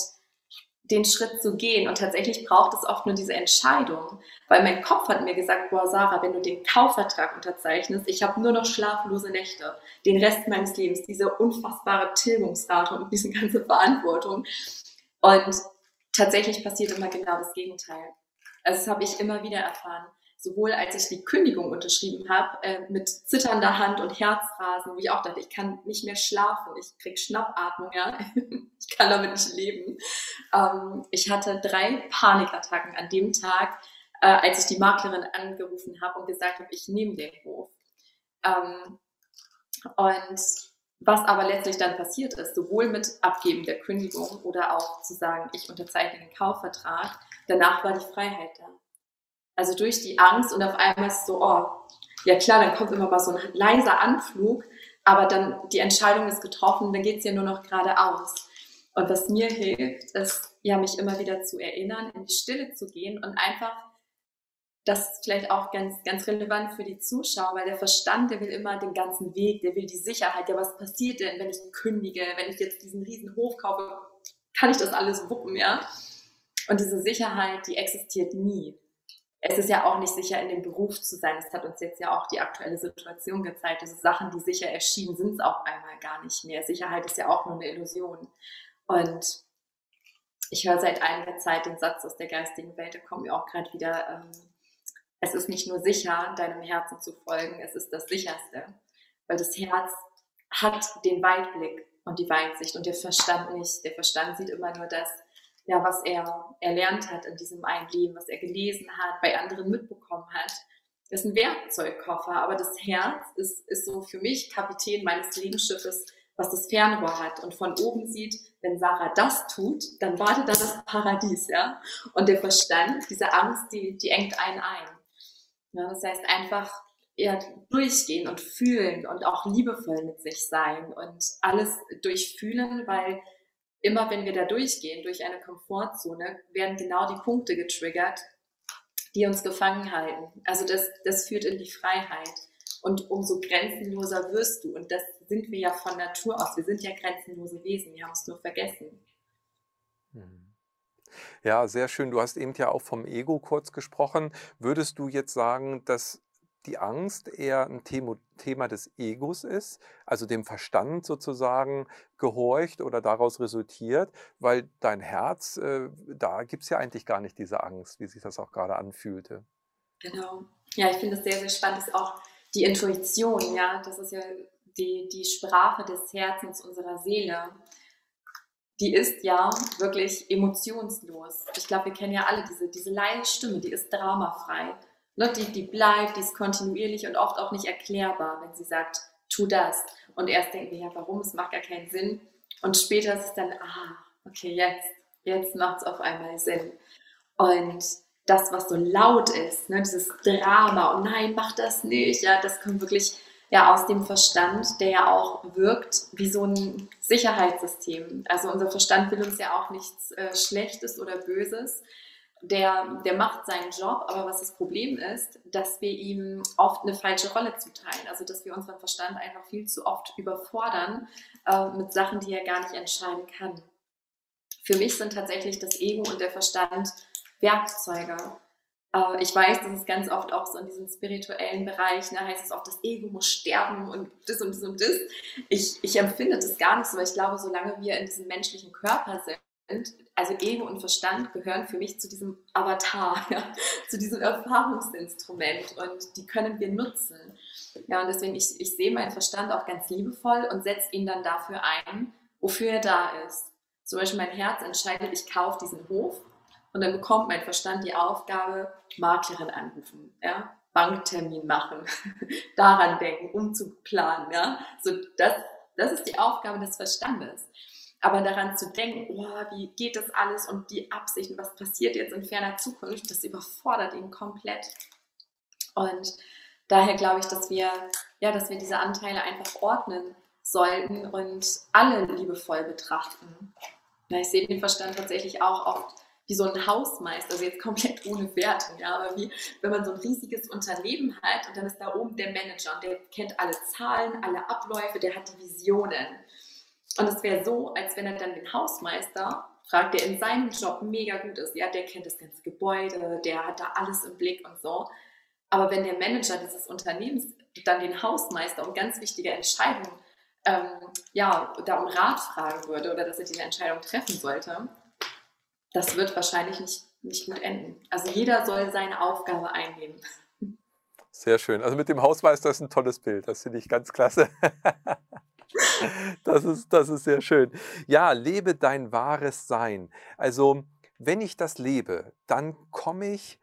den Schritt zu gehen. Und tatsächlich braucht es oft nur diese Entscheidung, weil mein Kopf hat mir gesagt, boah, Sarah, wenn du den Kaufvertrag unterzeichnest, ich habe nur noch schlaflose Nächte, den Rest meines Lebens, diese unfassbare Tilgungsrate und diese ganze Verantwortung. Und tatsächlich passiert immer genau das Gegenteil. Also das habe ich immer wieder erfahren sowohl als ich die Kündigung unterschrieben habe, äh, mit zitternder Hand und Herzrasen, wo ich auch dachte, ich kann nicht mehr schlafen, ich krieg Schnappatmung, ja, [LAUGHS] ich kann damit nicht leben. Ähm, ich hatte drei Panikattacken an dem Tag, äh, als ich die Maklerin angerufen habe und gesagt habe, ich nehme den Hof. Ähm, und was aber letztlich dann passiert ist, sowohl mit Abgeben der Kündigung oder auch zu sagen, ich unterzeichne den Kaufvertrag, danach war die Freiheit da. Also durch die Angst und auf einmal ist so, oh, ja klar, dann kommt immer mal so ein leiser Anflug, aber dann die Entscheidung ist getroffen, dann geht es ja nur noch geradeaus. Und was mir hilft, ist ja mich immer wieder zu erinnern, in die Stille zu gehen und einfach das ist vielleicht auch ganz, ganz relevant für die Zuschauer, weil der Verstand, der will immer den ganzen Weg, der will die Sicherheit. Ja, was passiert denn, wenn ich kündige, wenn ich jetzt diesen riesen Hof kaufe, kann ich das alles wuppen, ja? Und diese Sicherheit, die existiert nie. Es ist ja auch nicht sicher, in dem Beruf zu sein. Das hat uns jetzt ja auch die aktuelle Situation gezeigt. Diese Sachen, die sicher erschienen, sind es auf einmal gar nicht mehr. Sicherheit ist ja auch nur eine Illusion. Und ich höre seit einiger Zeit den Satz aus der geistigen Welt, da kommt mir auch gerade wieder, ähm, es ist nicht nur sicher, deinem Herzen zu folgen, es ist das sicherste. Weil das Herz hat den Weitblick und die Weitsicht und der Verstand nicht. Der Verstand sieht immer nur das, ja, was er erlernt hat in diesem einen Leben, was er gelesen hat, bei anderen mitbekommen hat. Ist ein Werkzeugkoffer, aber das Herz ist, ist so für mich Kapitän meines Lebensschiffes, was das Fernrohr hat und von oben sieht, wenn Sarah das tut, dann wartet da das Paradies, ja. Und der Verstand, diese Angst, die, die engt einen ein. Ja, das heißt einfach ja, durchgehen und fühlen und auch liebevoll mit sich sein und alles durchfühlen, weil immer wenn wir da durchgehen, durch eine Komfortzone, werden genau die Punkte getriggert, die uns gefangen halten. Also das, das führt in die Freiheit. Und umso grenzenloser wirst du. Und das sind wir ja von Natur aus. Wir sind ja grenzenlose Wesen. Wir haben es nur vergessen. Hm. Ja, sehr schön. Du hast eben ja auch vom Ego kurz gesprochen. Würdest du jetzt sagen, dass die Angst eher ein Thema des Egos ist, also dem Verstand sozusagen gehorcht oder daraus resultiert, weil dein Herz, äh, da gibt es ja eigentlich gar nicht diese Angst, wie sich das auch gerade anfühlte. Genau. Ja, ich finde es sehr, sehr spannend, ist auch die Intuition, ja, das ist ja die, die Sprache des Herzens unserer Seele die ist ja wirklich emotionslos. Ich glaube, wir kennen ja alle diese, diese leise Stimme, die ist dramafrei. Ne, die, die bleibt, die ist kontinuierlich und oft auch nicht erklärbar, wenn sie sagt, tu das. Und erst denken wir, ja, warum? Es macht gar keinen Sinn. Und später ist es dann, ah, okay, jetzt, jetzt macht es auf einmal Sinn. Und das, was so laut ist, ne, dieses Drama, und oh nein, mach das nicht, ja, das kommt wirklich ja aus dem Verstand, der ja auch wirkt wie so ein Sicherheitssystem. Also unser Verstand will uns ja auch nichts äh, Schlechtes oder Böses. Der, der macht seinen Job, aber was das Problem ist, dass wir ihm oft eine falsche Rolle zuteilen. Also dass wir unseren Verstand einfach viel zu oft überfordern äh, mit Sachen, die er gar nicht entscheiden kann. Für mich sind tatsächlich das Ego und der Verstand Werkzeuge. Äh, ich weiß, dass es ganz oft auch so in diesem spirituellen Bereich, ne, heißt es auch, das Ego muss sterben und das und das und das. Ich, ich empfinde das gar nicht so, weil ich glaube, solange wir in diesem menschlichen Körper sind, also Ego und Verstand gehören für mich zu diesem Avatar, [LAUGHS] ja, zu diesem Erfahrungsinstrument und die können wir nutzen. Ja, und deswegen, ich, ich sehe meinen Verstand auch ganz liebevoll und setze ihn dann dafür ein, wofür er da ist. Zum Beispiel mein Herz entscheidet, ich kaufe diesen Hof und dann bekommt mein Verstand die Aufgabe, Maklerin anrufen, ja, Banktermin machen, [LAUGHS] daran denken, umzuplanen, ja. So, das, das ist die Aufgabe des Verstandes. Aber daran zu denken, oh, wie geht das alles und die Absichten, was passiert jetzt in ferner Zukunft, das überfordert ihn komplett. Und daher glaube ich, dass wir, ja, dass wir diese Anteile einfach ordnen sollten und alle liebevoll betrachten. Ja, ich sehe den Verstand tatsächlich auch oft wie so ein Hausmeister, also jetzt komplett ohne Wertung, ja, aber wie wenn man so ein riesiges Unternehmen hat und dann ist da oben der Manager und der kennt alle Zahlen, alle Abläufe, der hat die Visionen. Und es wäre so, als wenn er dann den Hausmeister fragt, der in seinem Job mega gut ist, ja, der kennt das ganze Gebäude, der hat da alles im Blick und so. Aber wenn der Manager dieses Unternehmens dann den Hausmeister um ganz wichtige Entscheidungen ähm, ja, da um Rat fragen würde oder dass er diese Entscheidung treffen sollte, das wird wahrscheinlich nicht, nicht gut enden. Also jeder soll seine Aufgabe einnehmen. Sehr schön. Also mit dem Hausmeister ist ein tolles Bild. Das finde ich ganz klasse. [LAUGHS] Das ist, das ist sehr schön. Ja, lebe dein wahres Sein. Also, wenn ich das lebe, dann komme ich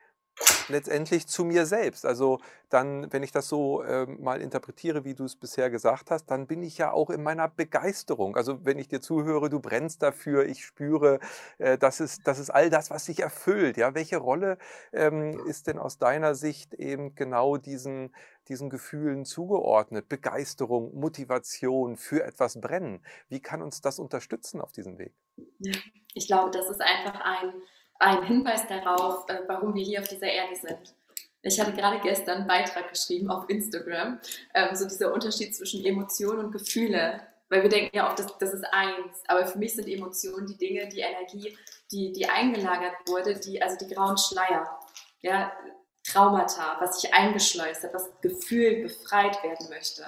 letztendlich zu mir selbst. Also dann, wenn ich das so äh, mal interpretiere, wie du es bisher gesagt hast, dann bin ich ja auch in meiner Begeisterung. Also wenn ich dir zuhöre, du brennst dafür, ich spüre, äh, das, ist, das ist all das, was sich erfüllt. Ja? Welche Rolle ähm, ist denn aus deiner Sicht eben genau diesen, diesen Gefühlen zugeordnet? Begeisterung, Motivation für etwas brennen. Wie kann uns das unterstützen auf diesem Weg? Ich glaube, das ist einfach ein ein Hinweis darauf, äh, warum wir hier auf dieser Erde sind. Ich hatte gerade gestern einen Beitrag geschrieben auf Instagram, ähm, so dieser Unterschied zwischen Emotionen und Gefühle. Weil wir denken ja oft, das, das ist eins. Aber für mich sind Emotionen die Dinge, die Energie, die, die eingelagert wurde, die, also die grauen Schleier. Ja, Traumata, was sich eingeschleust hat, was gefühlt befreit werden möchte.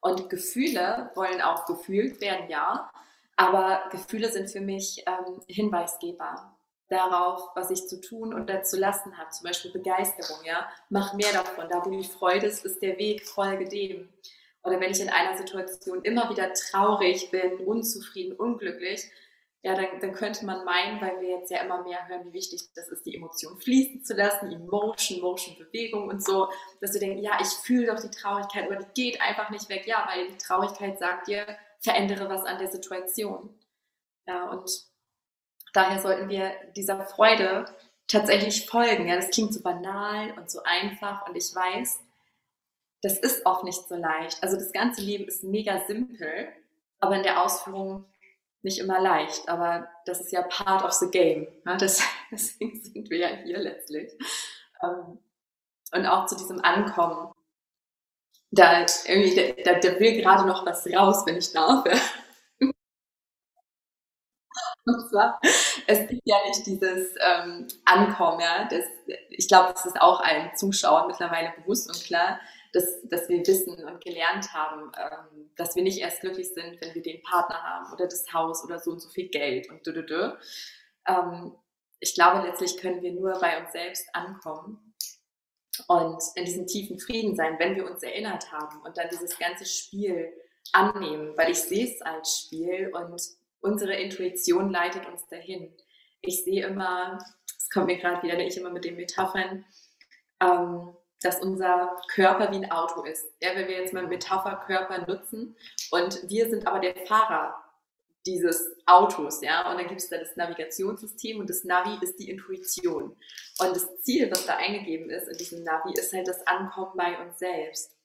Und Gefühle wollen auch gefühlt werden, ja. Aber Gefühle sind für mich ähm, Hinweisgeber darauf, was ich zu tun oder zu lassen habe. Zum Beispiel Begeisterung, ja. Mach mehr davon. Da, wo die Freude ist, ist der Weg, folge dem. Oder wenn ich in einer Situation immer wieder traurig bin, unzufrieden, unglücklich, ja, dann, dann könnte man meinen, weil wir jetzt ja immer mehr hören, wie wichtig das ist, die Emotionen fließen zu lassen, Emotion, Motion, Bewegung und so, dass wir denken, ja, ich fühle doch die Traurigkeit, aber die geht einfach nicht weg. Ja, weil die Traurigkeit sagt dir, verändere was an der Situation. Ja, und daher sollten wir dieser Freude tatsächlich folgen. Ja, das klingt so banal und so einfach und ich weiß, das ist oft nicht so leicht. Also das ganze Leben ist mega simpel, aber in der Ausführung nicht immer leicht. Aber das ist ja part of the game. Ja, das, [LAUGHS] deswegen sind wir ja hier letztlich. Ähm, und auch zu diesem Ankommen. Da, irgendwie, da, da will gerade noch was raus, wenn ich darf. [LAUGHS] Und zwar, es gibt ja nicht dieses ähm, Ankommen, ja. Das, ich glaube, das ist auch allen Zuschauern mittlerweile bewusst und klar, dass, dass wir wissen und gelernt haben, ähm, dass wir nicht erst glücklich sind, wenn wir den Partner haben oder das Haus oder so und so viel Geld und dü, dü, dü. Ähm, ich glaube, letztlich können wir nur bei uns selbst ankommen und in diesem tiefen Frieden sein, wenn wir uns erinnert haben und dann dieses ganze Spiel annehmen, weil ich sehe es als Spiel und unsere Intuition leitet uns dahin. Ich sehe immer, es kommt mir gerade wieder, ich immer mit den Metaphern, ähm, dass unser Körper wie ein Auto ist. Ja, wenn wir jetzt mal Metapher Körper nutzen und wir sind aber der Fahrer dieses Autos, ja, und dann gibt es da das Navigationssystem und das Navi ist die Intuition. Und das Ziel, was da eingegeben ist in diesem Navi, ist halt das Ankommen bei uns selbst.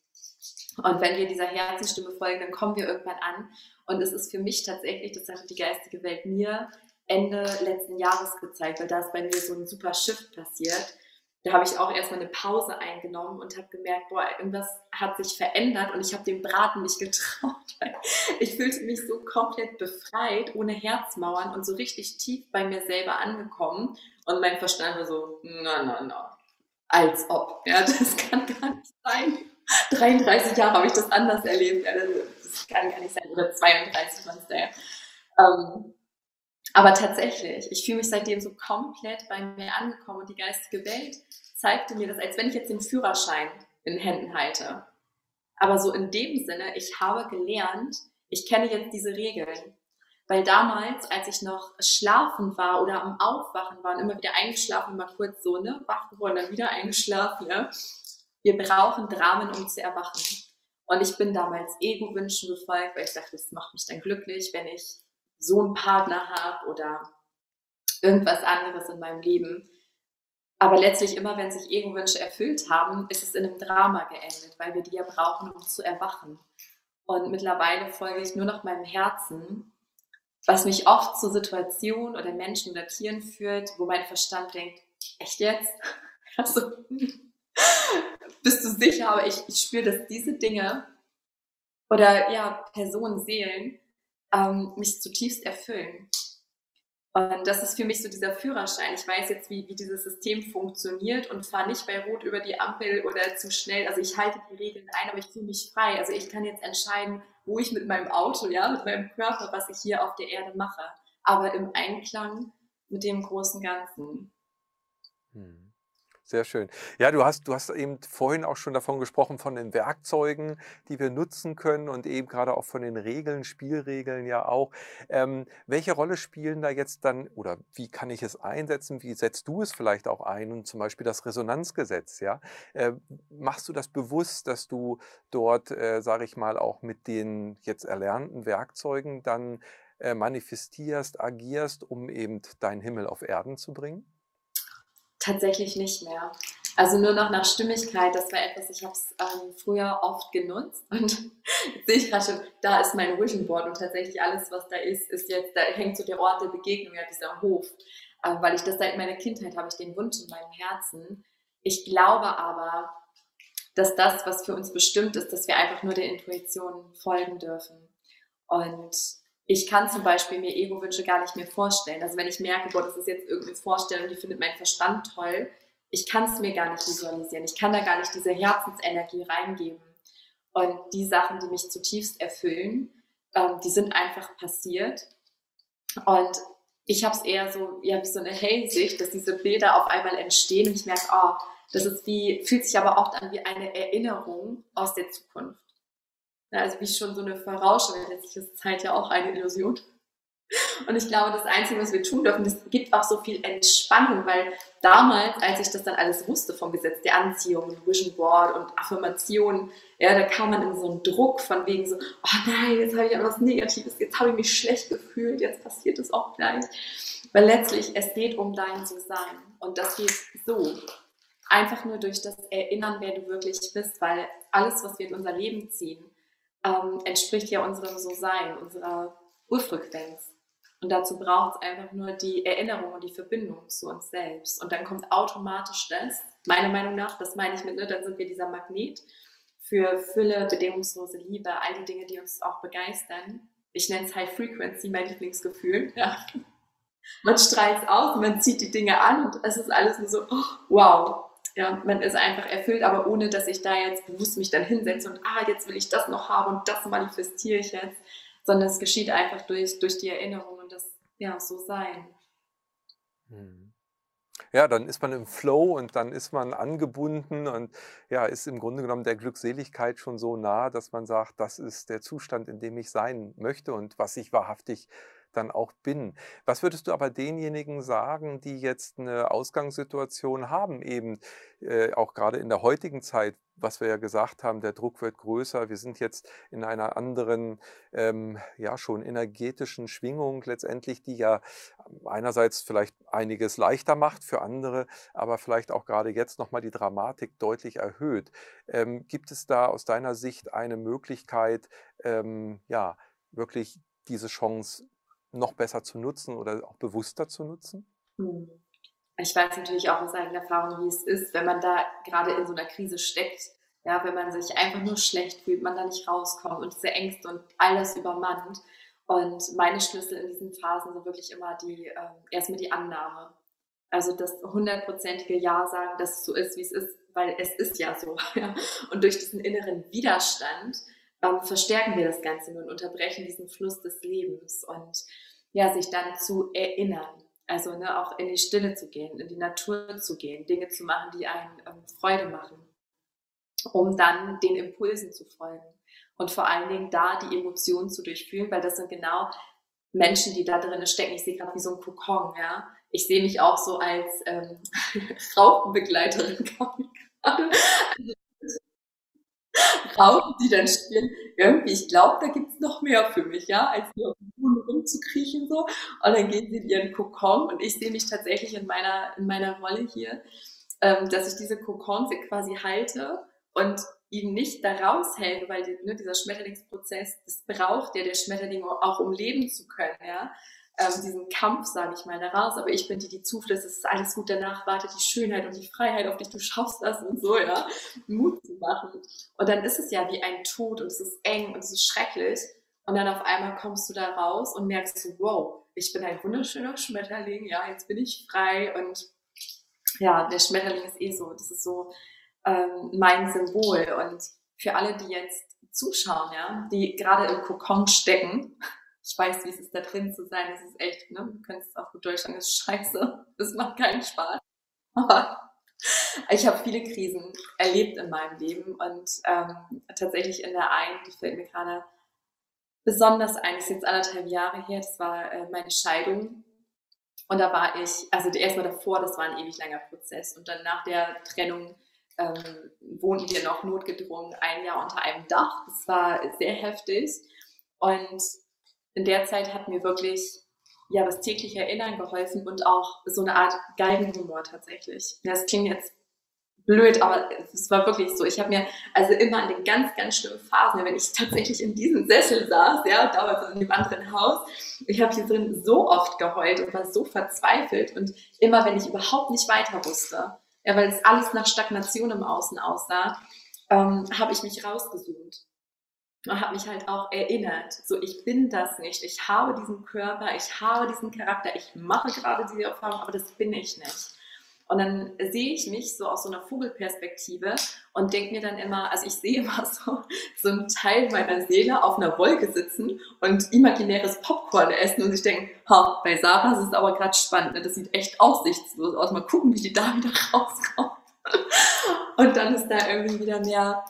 Und wenn wir dieser Herzensstimme folgen, dann kommen wir irgendwann an. Und es ist für mich tatsächlich, das hat die geistige Welt mir Ende letzten Jahres gezeigt, weil da ist bei mir so ein super Shift passiert. Da habe ich auch erstmal eine Pause eingenommen und habe gemerkt, boah, irgendwas hat sich verändert und ich habe dem Braten nicht getraut. [LAUGHS] Ich fühlte mich so komplett befreit, ohne Herzmauern und so richtig tief bei mir selber angekommen. Und mein Verstand war so, na, na, na, als ob. Ja, das kann gar nicht sein. 33 Jahre habe ich das anders erlebt. Ja, das kann gar nicht sein. Oder 32 waren es da. Ähm, aber tatsächlich, ich fühle mich seitdem so komplett bei mir angekommen und die geistige Welt zeigte mir das, als wenn ich jetzt den Führerschein in Händen halte. Aber so in dem Sinne, ich habe gelernt, ich kenne jetzt diese Regeln. Weil damals, als ich noch schlafen war oder am Aufwachen war und immer wieder eingeschlafen, mal kurz so, ne, wach geworden, dann wieder eingeschlafen, ja, wir brauchen Dramen, um zu erwachen. Und ich bin damals Ego-Wünschen gefolgt, weil ich dachte, das macht mich dann glücklich, wenn ich so einen Partner habe oder irgendwas anderes in meinem Leben. Aber letztlich immer, wenn sich Ego-Wünsche erfüllt haben, ist es in einem Drama geendet, weil wir die ja brauchen, um zu erwachen. Und mittlerweile folge ich nur noch meinem Herzen, was mich oft zu Situationen oder Menschen oder Tieren führt, wo mein Verstand denkt, echt jetzt? [LAUGHS] Also, [LAUGHS] bist du sicher, aber ich, ich spüre, dass diese Dinge oder ja, Personen, Seelen ähm, mich zutiefst erfüllen. Und das ist für mich so dieser Führerschein. Ich weiß jetzt, wie, wie dieses System funktioniert und fahre nicht bei Rot über die Ampel oder zu schnell. Also ich halte die Regeln ein, aber ich fühle mich frei. Also ich kann jetzt entscheiden, wo ich mit meinem Auto, ja, mit meinem Körper, was ich hier auf der Erde mache. Aber im Einklang mit dem großen Ganzen. Hm. Sehr schön. Ja, du hast, du hast eben vorhin auch schon davon gesprochen, von den Werkzeugen, die wir nutzen können und eben gerade auch von den Regeln, Spielregeln ja auch. Ähm, welche Rolle spielen da jetzt dann oder wie kann ich es einsetzen? Wie setzt du es vielleicht auch ein? Und zum Beispiel das Resonanzgesetz, ja? Äh, machst du das bewusst, dass du dort, äh, sage ich mal, auch mit den jetzt erlernten Werkzeugen dann äh, manifestierst, agierst, um eben deinen Himmel auf Erden zu bringen? Tatsächlich nicht mehr. Also nur noch nach Stimmigkeit, das war etwas, ich habe es ähm, früher oft genutzt und [LAUGHS] sehe ich gerade schon, da ist mein Vision Board und tatsächlich alles, was da ist, ist jetzt, da hängt so der Ort der Begegnung, ja, dieser Hof, äh, weil ich das seit meiner Kindheit habe, ich den Wunsch in meinem Herzen, ich glaube aber, dass das, was für uns bestimmt ist, dass wir einfach nur der Intuition folgen dürfen. Und ich kann zum Beispiel mir Ego-Wünsche gar nicht mehr vorstellen. Also wenn ich merke, boah, das ist jetzt irgendeine Vorstellung, die findet mein Verstand toll, ich kann es mir gar nicht visualisieren. Ich kann da gar nicht diese Herzensenergie reingeben. Und die Sachen, die mich zutiefst erfüllen, ähm, die sind einfach passiert. Und ich habe es eher so, ja, wie so eine Hellsicht, dass diese Bilder auf einmal entstehen und ich merke, oh, das ist wie, fühlt sich aber oft an wie eine Erinnerung aus der Zukunft. Ja, also wie schon so eine Vorausschau, letztlich ist Zeit ja auch eine Illusion. Und ich glaube, das Einzige, was wir tun dürfen, das gibt auch so viel Entspannung, weil damals, als ich das dann alles wusste vom Gesetz der Anziehung Vision Board und Affirmation, ja, da kam man in so einen Druck von wegen so, oh nein, jetzt habe ich etwas Negatives, jetzt habe ich mich schlecht gefühlt, jetzt passiert es auch gleich. Weil letztlich, es geht um dein Zu-Sein. Und das geht so. Einfach nur durch das Erinnern, wer du wirklich bist, weil alles, was wir in unser Leben ziehen, ähm, entspricht ja unserem So-Sein, unserer Urfrequenz. Und dazu braucht es einfach nur die Erinnerung und die Verbindung zu uns selbst. Und dann kommt automatisch das, meiner Meinung nach, das meine ich mit, ne, dann sind wir dieser Magnet für Fülle, bedingungslose Liebe, all die Dinge, die uns auch begeistern. Ich nenne es High Frequency, mein Lieblingsgefühl. Ja. Man strahlt es aus, man zieht die Dinge an und es ist alles nur so, oh, wow. Ja, man ist einfach erfüllt, aber ohne, dass ich da jetzt bewusst mich dann hinsetze und, ah, jetzt will ich das noch haben und das manifestiere ich jetzt, sondern es geschieht einfach durch, durch die Erinnerung und das, ja, so sein. Hm. Ja, dann ist man im Flow und dann ist man angebunden und ja, ist im Grunde genommen der Glückseligkeit schon so nah, dass man sagt, das ist der Zustand, in dem ich sein möchte und was ich wahrhaftig dann auch bin. Was würdest du aber denjenigen sagen, die jetzt eine Ausgangssituation haben, eben äh, auch gerade in der heutigen Zeit, was wir ja gesagt haben, der Druck wird größer, wir sind jetzt in einer anderen, ähm, ja schon energetischen Schwingung letztendlich, die ja einerseits vielleicht einiges leichter macht für andere, aber vielleicht auch gerade jetzt nochmal die Dramatik deutlich erhöht. Ähm, gibt es da aus deiner Sicht eine Möglichkeit, ähm, ja, wirklich diese Chance noch besser zu nutzen oder auch bewusster zu nutzen? Hm. Ich weiß natürlich auch aus eigener Erfahrung, wie es ist, wenn man da gerade in so einer Krise steckt. Ja, wenn man sich einfach nur schlecht fühlt, man da nicht rauskommt und diese Ängste und alles übermannt. Und meine Schlüssel in diesen Phasen sind wirklich immer die, äh, erstmal die Annahme. Also das hundertprozentige Ja sagen, dass es so ist, wie es ist, weil es ist ja so. [LAUGHS] Ja. Und durch diesen inneren Widerstand ähm, verstärken wir das Ganze nur und unterbrechen diesen Fluss des Lebens und ja, sich dann zu erinnern. Also ne, auch in die Stille zu gehen, in die Natur zu gehen, Dinge zu machen, die einen ähm, Freude machen, um dann den Impulsen zu folgen. Und vor allen Dingen da die Emotionen zu durchfühlen, weil das sind genau Menschen, die da drinnen stecken. Ich sehe gerade wie so ein Kokon, ja. Ich sehe mich auch so als ähm, [LAUGHS] Raupenbegleiterin. [LAUGHS] Also [LAUGHS] Raupen, die dann spielen, irgendwie, ich glaube, da gibt's noch mehr für mich, ja, als nur rumzukriechen so. Und dann gehen sie in ihren Kokon. Und ich sehe mich tatsächlich in meiner, in meiner Rolle hier, ähm, dass ich diese Kokons quasi halte und ihn nicht da raushelfe, weil die, ne, dieser Schmetterlingsprozess, das braucht ja der Schmetterling auch, um leben zu können, ja ähm, diesen Kampf, sage ich mal, daraus. Aber ich bin die, die zulässt, es ist alles gut, danach wartet die Schönheit und die Freiheit auf dich, du schaffst das und so, ja, Mut zu machen. Und dann ist es ja wie ein Tod und es ist eng und es ist schrecklich. Und dann auf einmal kommst du da raus und merkst so, wow, ich bin ein wunderschöner Schmetterling, ja, jetzt bin ich frei und ja, der Schmetterling ist eh so, das ist so ähm, mein Symbol und für alle, die jetzt zuschauen, ja, die gerade im Kokon stecken, ich weiß, wie es ist, da drin zu sein. Das ist echt, ne? Du kannst auch gut Deutsch sagen, das ist scheiße. [LAUGHS] Das macht keinen Spaß. Aber ich habe viele Krisen erlebt in meinem Leben und ähm, tatsächlich in der einen, die fällt mir gerade besonders ein, ist jetzt anderthalb Jahre her, das war äh, meine Scheidung. Und da war ich, also erstmal davor, das war ein ewig langer Prozess. Und dann nach der Trennung ähm, wohnten wir noch notgedrungen ein Jahr unter einem Dach. Das war sehr heftig. Und in der Zeit hat mir wirklich ja das tägliche Erinnern geholfen und auch so eine Art Geigenhumor tatsächlich. Das klingt jetzt blöd, aber es war wirklich so. Ich habe mir also immer in den ganz, ganz schlimmen Phasen, wenn ich [LAUGHS] tatsächlich in diesem Sessel saß, ja, damals in dem anderen Haus, ich habe hier drin so oft geheult und war so verzweifelt und immer, wenn ich überhaupt nicht weiter wusste, ja, weil es alles nach Stagnation im Außen aussah, ähm, habe ich mich rausgesucht und habe mich halt auch erinnert, so ich bin das nicht, ich habe diesen Körper, ich habe diesen Charakter, ich mache gerade diese Erfahrung, aber das bin ich nicht. Und dann sehe ich mich so aus so einer Vogelperspektive und denke mir dann immer, also ich sehe immer [LAUGHS] so, so einen Teil meiner Seele auf einer Wolke sitzen und imaginäres Popcorn essen und ich denke, ha, bei Sarah ist es aber gerade spannend, ne? das sieht echt aussichtslos aus, mal gucken, wie die da wieder [LAUGHS] rauskommt. Und dann ist da irgendwie wieder mehr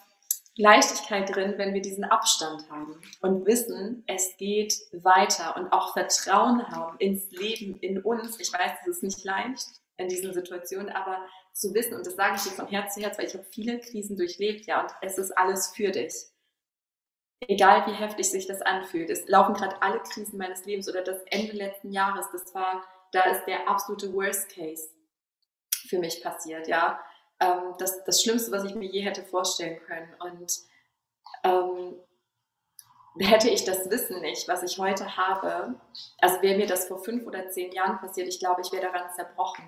Leichtigkeit drin, wenn wir diesen Abstand haben und wissen, es geht weiter und auch Vertrauen haben ins Leben, in uns. Ich weiß, es ist nicht leicht, in diesen Situationen, aber zu wissen, und das sage ich dir von Herz zu Herz, weil ich habe viele Krisen durchlebt, ja, und es ist alles für dich. Egal wie heftig sich das anfühlt, es laufen gerade alle Krisen meines Lebens oder das Ende letzten Jahres, das war, da ist der absolute Worst Case für mich passiert, ja. Ähm, das, das Schlimmste, was ich mir je hätte vorstellen können. Und ähm, hätte ich das Wissen nicht, was ich heute habe, also wäre mir das vor fünf oder zehn Jahren passiert, ich glaube, ich wäre daran zerbrochen,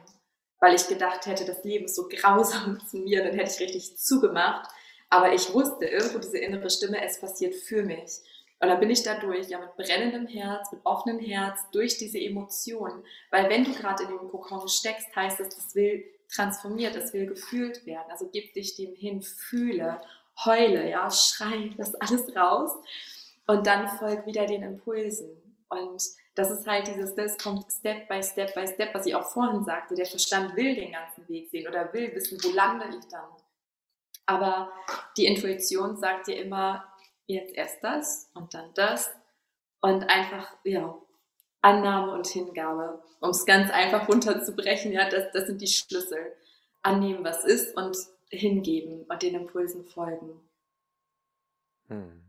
weil ich gedacht hätte, das Leben ist so grausam [LAUGHS] zu mir, dann hätte ich richtig zugemacht. Aber ich wusste irgendwo diese innere Stimme, es passiert für mich. Und dann bin ich da durch, ja, mit brennendem Herz, mit offenem Herz, durch diese Emotionen. Weil wenn du gerade in dem Kokon steckst, heißt das, das will transformiert, das will gefühlt werden. Also gib dich dem hin, fühle, heule, ja, schrei, lass alles raus und dann folg wieder den Impulsen. Und das ist halt dieses, das kommt Step by Step by Step, was ich auch vorhin sagte. Der Verstand will den ganzen Weg sehen oder will wissen, wo lande ich dann. Aber die Intuition sagt dir immer, jetzt erst das und dann das und einfach, ja, Annahme und Hingabe. Um es ganz einfach runterzubrechen, ja, das, das sind die Schlüssel. Annehmen, was ist und hingeben und den Impulsen folgen. Hm.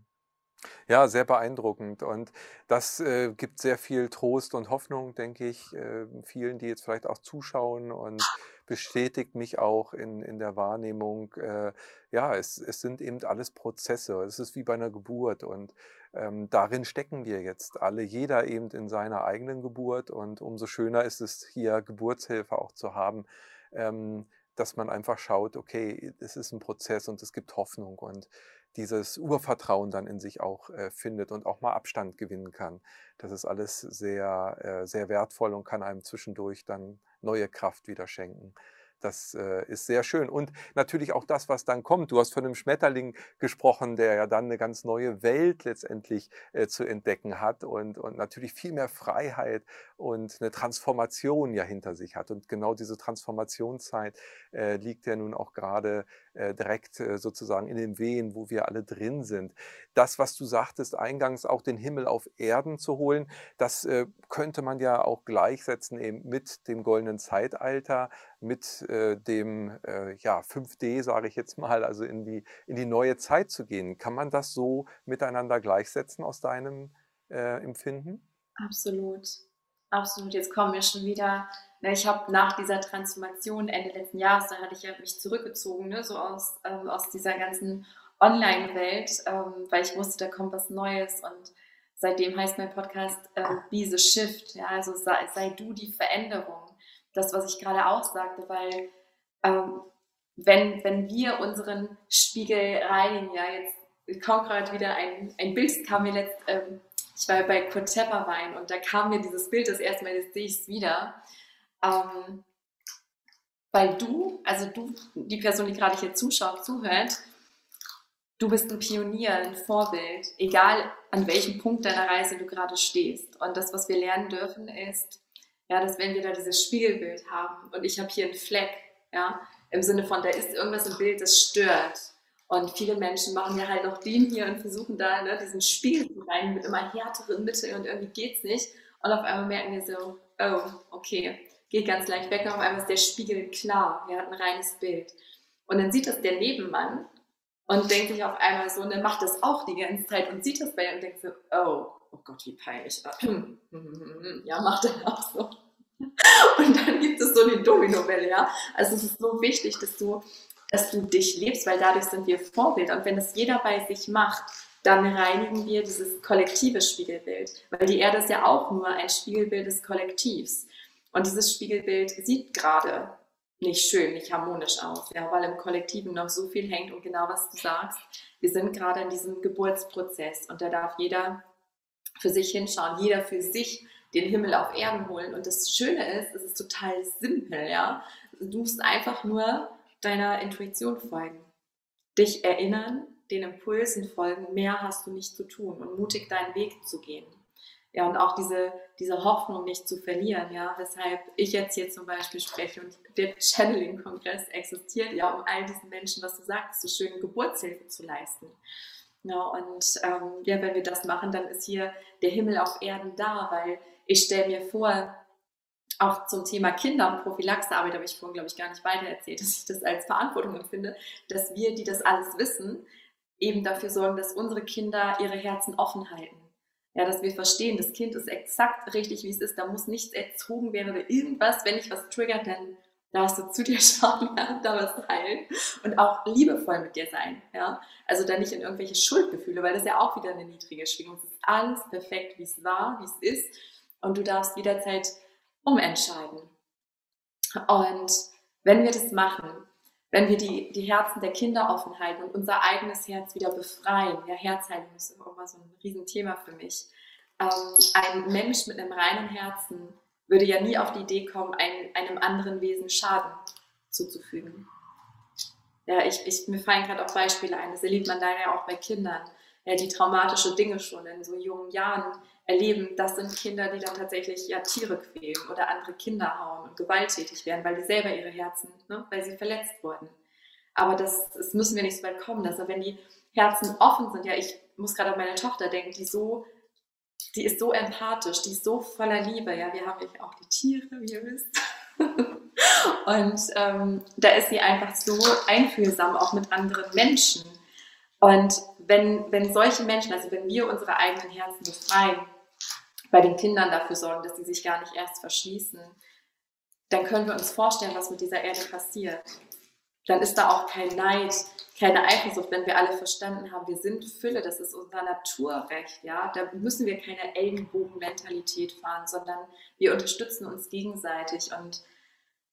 Ja, sehr beeindruckend. Und das äh, gibt sehr viel Trost und Hoffnung, denke ich, äh, vielen, die jetzt vielleicht auch zuschauen und bestätigt mich auch in, in der Wahrnehmung, äh, ja, es, es sind eben alles Prozesse. Es ist wie bei einer Geburt und ähm, darin stecken wir jetzt alle, jeder eben in seiner eigenen Geburt und umso schöner ist es hier Geburtshilfe auch zu haben, ähm, dass man einfach schaut, okay, es ist ein Prozess und es gibt Hoffnung und dieses Urvertrauen dann in sich auch äh, findet und auch mal Abstand gewinnen kann. Das ist alles sehr, äh, sehr wertvoll und kann einem zwischendurch dann neue Kraft wieder schenken. Das äh, ist sehr schön. Und natürlich auch das, was dann kommt. Du hast von einem Schmetterling gesprochen, der ja dann eine ganz neue Welt letztendlich äh, zu entdecken hat und, und natürlich viel mehr Freiheit und eine Transformation ja hinter sich hat. Und genau diese Transformationszeit äh, liegt ja nun auch gerade direkt äh, sozusagen in den Wehen, wo wir alle drin sind. Das, was du sagtest, eingangs auch den Himmel auf Erden zu holen, das äh, könnte man ja auch gleichsetzen eben mit dem goldenen Zeitalter, mit äh, dem äh, ja, 5D, sage ich jetzt mal, also in die, in die neue Zeit zu gehen. Kann man das so miteinander gleichsetzen aus deinem äh, Empfinden? Absolut. Absolut. Jetzt kommen wir schon wieder. Ne, ich habe nach dieser Transformation Ende letzten Jahres, da hatte ich ja mich zurückgezogen, ne, so aus, ähm, aus dieser ganzen Online-Welt, ähm, weil ich wusste, da kommt was Neues und seitdem heißt mein Podcast äh, Be the Shift. Ja, also sei, sei du die Veränderung das, was ich gerade auch sagte, weil ähm, wenn, wenn wir unseren Spiegel reinigen, ja, jetzt kommt gerade wieder ein, ein Bild, kam mir letzt, ähm, ich war bei Kurt Tepperwein und da kam mir dieses Bild das erste Mal, jetzt sehe ich es wieder. Ähm, weil du, also du, die Person, die gerade hier zuschaut, zuhört, du bist ein Pionier, ein Vorbild, egal an welchem Punkt deiner Reise du gerade stehst. Und das, was wir lernen dürfen, ist, ja, dass wenn wir da dieses Spiegelbild haben und ich habe hier einen Fleck, ja, im Sinne von, da ist irgendwas im Bild, das stört. Und viele Menschen machen ja halt noch den hier und versuchen da ne, diesen Spiegel rein mit immer härteren Mitteln und irgendwie geht's nicht. Und auf einmal merken wir so, oh, okay, geht ganz leicht weg. Und auf einmal ist der Spiegel klar, er hat ein reines Bild. Und dann sieht das der Nebenmann und denkt sich auf einmal so, und dann macht das auch die ganze Zeit und sieht das bei ihm und denkt so, oh, oh Gott, wie peinlich. ja, macht er auch so. [LAUGHS] Und dann gibt es so eine Domino-Welle, ja. Also es ist so wichtig, dass du, dass du dich lebst, weil dadurch sind wir Vorbild. Und wenn das jeder bei sich macht, dann reinigen wir dieses kollektive Spiegelbild. Weil die Erde ist ja auch nur ein Spiegelbild des Kollektivs. Und dieses Spiegelbild sieht gerade nicht schön, nicht harmonisch aus, ja, weil im Kollektiven noch so viel hängt und genau was du sagst, wir sind gerade in diesem Geburtsprozess und da darf jeder für sich hinschauen, jeder für sich den Himmel auf Erden holen. Und das Schöne ist, es ist total simpel, ja. Du musst einfach nur deiner Intuition folgen, dich erinnern, den Impulsen folgen, mehr hast du nicht zu tun und mutig deinen Weg zu gehen. Ja, und auch diese, diese Hoffnung nicht zu verlieren, ja, weshalb ich jetzt hier zum Beispiel spreche und der Channeling-Kongress existiert ja, um all diesen Menschen, was du sagst, so schöne Geburtshilfe zu leisten. Ja, und ähm, ja, wenn wir das machen, dann ist hier der Himmel auf Erden da, weil ich stelle mir vor, auch zum Thema Kinder- und Prophylaxearbeit habe ich vorhin, glaube ich, gar nicht weiter erzählt, [LAUGHS] dass ich das als Verantwortung empfinde, dass wir, die das alles wissen, eben dafür sorgen, dass unsere Kinder ihre Herzen offen halten. Ja, dass wir verstehen, das Kind ist exakt richtig, wie es ist. Da muss nichts erzogen werden oder irgendwas. Wenn dich was triggert, dann darfst du zu dir [LAUGHS] schauen, ja, da was heilen und auch liebevoll mit dir sein. Ja? Also da nicht in irgendwelche Schuldgefühle, weil das ist ja auch wieder eine niedrige Schwingung. Es ist alles perfekt, wie es war, wie es ist und du darfst jederzeit umentscheiden. Und wenn wir das machen, wenn wir die, die Herzen der Kinder offen halten und unser eigenes Herz wieder befreien, ja, Herzheilung ist immer so ein Riesenthema für mich. Ähm, ein Mensch mit einem reinen Herzen würde ja nie auf die Idee kommen, ein, einem anderen Wesen Schaden zuzufügen. Ja, ich, ich, mir fallen gerade auch Beispiele ein, das erlebt man leider auch bei Kindern, ja, die traumatische Dinge schon in so jungen Jahren erleben, das sind Kinder, die dann tatsächlich ja Tiere quälen oder andere Kinder hauen und gewalttätig werden, weil die selber ihre Herzen, ne, weil sie verletzt wurden. Aber das, das müssen wir nicht so weit kommen. Also wenn die Herzen offen sind, ja, ich muss gerade an meine Tochter denken, die so, die ist so empathisch, die ist so voller Liebe. Ja, wir haben ja auch die Tiere, wie ihr wisst. [LAUGHS] und ähm, da ist sie einfach so einfühlsam, auch mit anderen Menschen. Und wenn, wenn solche Menschen, also wenn wir unsere eigenen Herzen befreien, bei den Kindern dafür sorgen, dass sie sich gar nicht erst verschließen, dann können wir uns vorstellen, was mit dieser Erde passiert. Dann ist da auch kein Neid, keine Eifersucht, wenn wir alle verstanden haben, wir sind Fülle, das ist unser Naturrecht, ja. Da müssen wir keine Ellenbogenmentalität fahren, sondern wir unterstützen uns gegenseitig und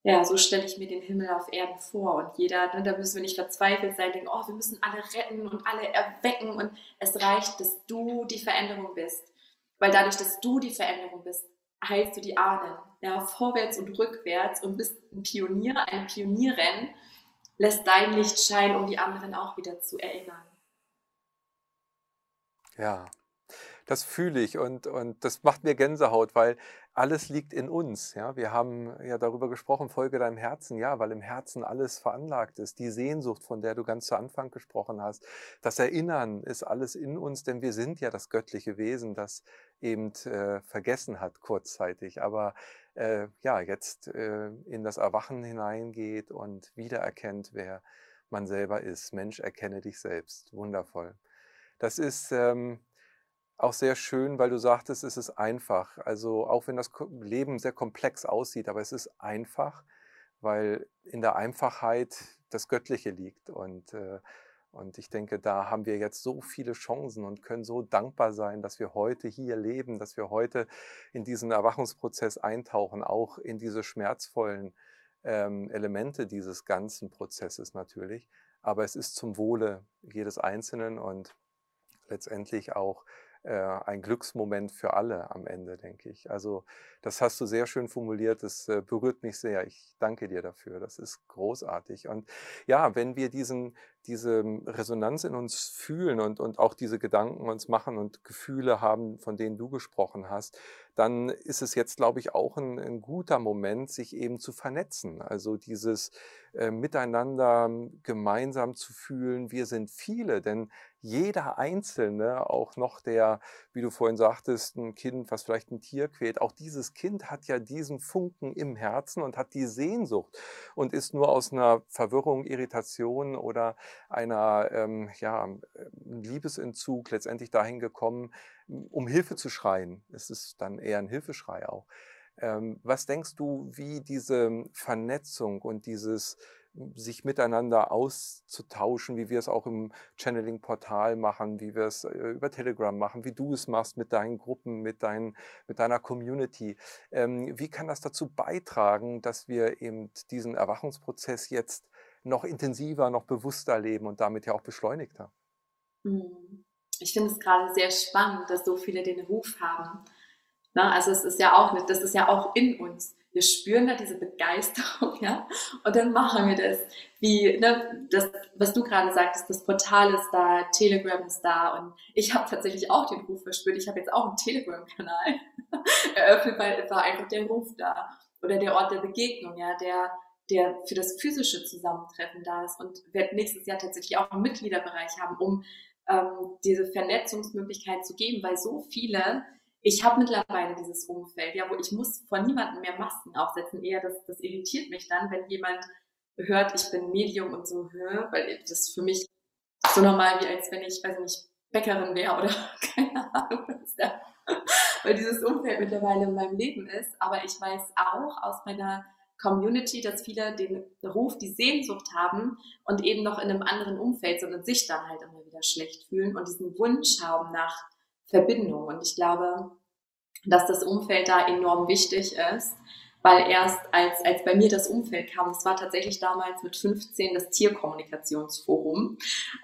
ja, so stelle ich mir den Himmel auf Erden vor. Und jeder, ne, da müssen wir nicht verzweifelt sein, denken, oh, wir müssen alle retten und alle erwecken. Und es reicht, dass du die Veränderung bist. Weil dadurch, dass du die Veränderung bist, heilst du die Ahnen. Ja, vorwärts und rückwärts und bist ein Pionier, eine Pionierin, lässt dein Licht scheinen, um die anderen auch wieder zu erinnern. Ja, das fühle ich und, und das macht mir Gänsehaut, weil alles liegt in uns. Ja? Wir haben ja darüber gesprochen, folge deinem Herzen, ja, weil im Herzen alles veranlagt ist. Die Sehnsucht, von der du ganz zu Anfang gesprochen hast, das Erinnern ist alles in uns, denn wir sind ja das göttliche Wesen, das eben äh, vergessen hat kurzzeitig, aber äh, ja, jetzt äh, in das Erwachen hineingeht und wiedererkennt, wer man selber ist. Mensch, erkenne dich selbst. Wundervoll. Das ist ähm, auch sehr schön, weil du sagtest, es ist einfach. Also auch wenn das Leben sehr komplex aussieht, aber es ist einfach, weil in der Einfachheit das Göttliche liegt. Und, äh, und ich denke, da haben wir jetzt so viele Chancen und können so dankbar sein, dass wir heute hier leben, dass wir heute in diesen Erwachungsprozess eintauchen, auch in diese schmerzvollen ähm, Elemente dieses ganzen Prozesses natürlich. Aber es ist zum Wohle jedes Einzelnen und letztendlich auch äh, ein Glücksmoment für alle am Ende, denke ich. Also das hast du sehr schön formuliert, das äh, berührt mich sehr. Ich danke dir dafür, das ist großartig. Und ja, wenn wir diesen, diese Resonanz in uns fühlen und, und auch diese Gedanken uns machen und Gefühle haben, von denen du gesprochen hast, dann ist es jetzt, glaube ich, auch ein, ein guter Moment, sich eben zu vernetzen. Also dieses äh, Miteinander gemeinsam zu fühlen, wir sind viele, denn jeder Einzelne, auch noch der, wie du vorhin sagtest, ein Kind, was vielleicht ein Tier quält, auch dieses Kind hat ja diesen Funken im Herzen und hat die Sehnsucht und ist nur aus einer Verwirrung, Irritation oder einer ähm, ja, Liebesentzug letztendlich dahin gekommen, um Hilfe zu schreien. Es ist dann eher ein Hilfeschrei auch. Ähm, was denkst du, wie diese Vernetzung und dieses sich miteinander auszutauschen, wie wir es auch im Channeling-Portal machen, wie wir es äh, über Telegram machen, wie du es machst mit deinen Gruppen, mit, dein, mit deiner Community. Ähm, wie kann das dazu beitragen, dass wir eben diesen Erwachungsprozess jetzt noch intensiver, noch bewusster leben und damit ja auch beschleunigter? Hm. Ich finde es gerade sehr spannend, dass so viele den Ruf haben. Na, ne, also es ist ja auch, das ist ja auch in uns wir spüren da diese Begeisterung, [LAUGHS] ja, und dann machen wir das. Wie, ne, das, was du gerade sagtest, das Portal ist da, Telegram ist da und ich habe tatsächlich auch den Ruf verspürt. Ich habe jetzt auch einen Telegram-Kanal [LAUGHS] eröffnet, weil war einfach der Ruf da oder der Ort der Begegnung, ja, der der für das physische Zusammentreffen da ist und wird nächstes Jahr tatsächlich auch einen Mitgliederbereich haben, um ähm, diese Vernetzungsmöglichkeit zu geben, weil so viele ich habe mittlerweile dieses Umfeld, ja, wo ich muss vor niemandem mehr Masken aufsetzen. Eher das, das irritiert mich dann, wenn jemand hört, ich bin Medium und so, weil das für mich so normal wie als wenn ich, weiß nicht, Bäckerin wäre oder [LAUGHS] keine Ahnung, was da, weil dieses Umfeld mittlerweile in meinem Leben ist. Aber ich weiß auch aus meiner Community, dass viele den Ruf, die Sehnsucht haben und eben noch in einem anderen Umfeld sind und sich dann halt immer wieder schlecht fühlen und diesen Wunsch haben nach Verbindung. Und ich glaube, dass das Umfeld da enorm wichtig ist, weil erst als, als bei mir das Umfeld kam, das war tatsächlich damals mit 15 das Tierkommunikationsforum,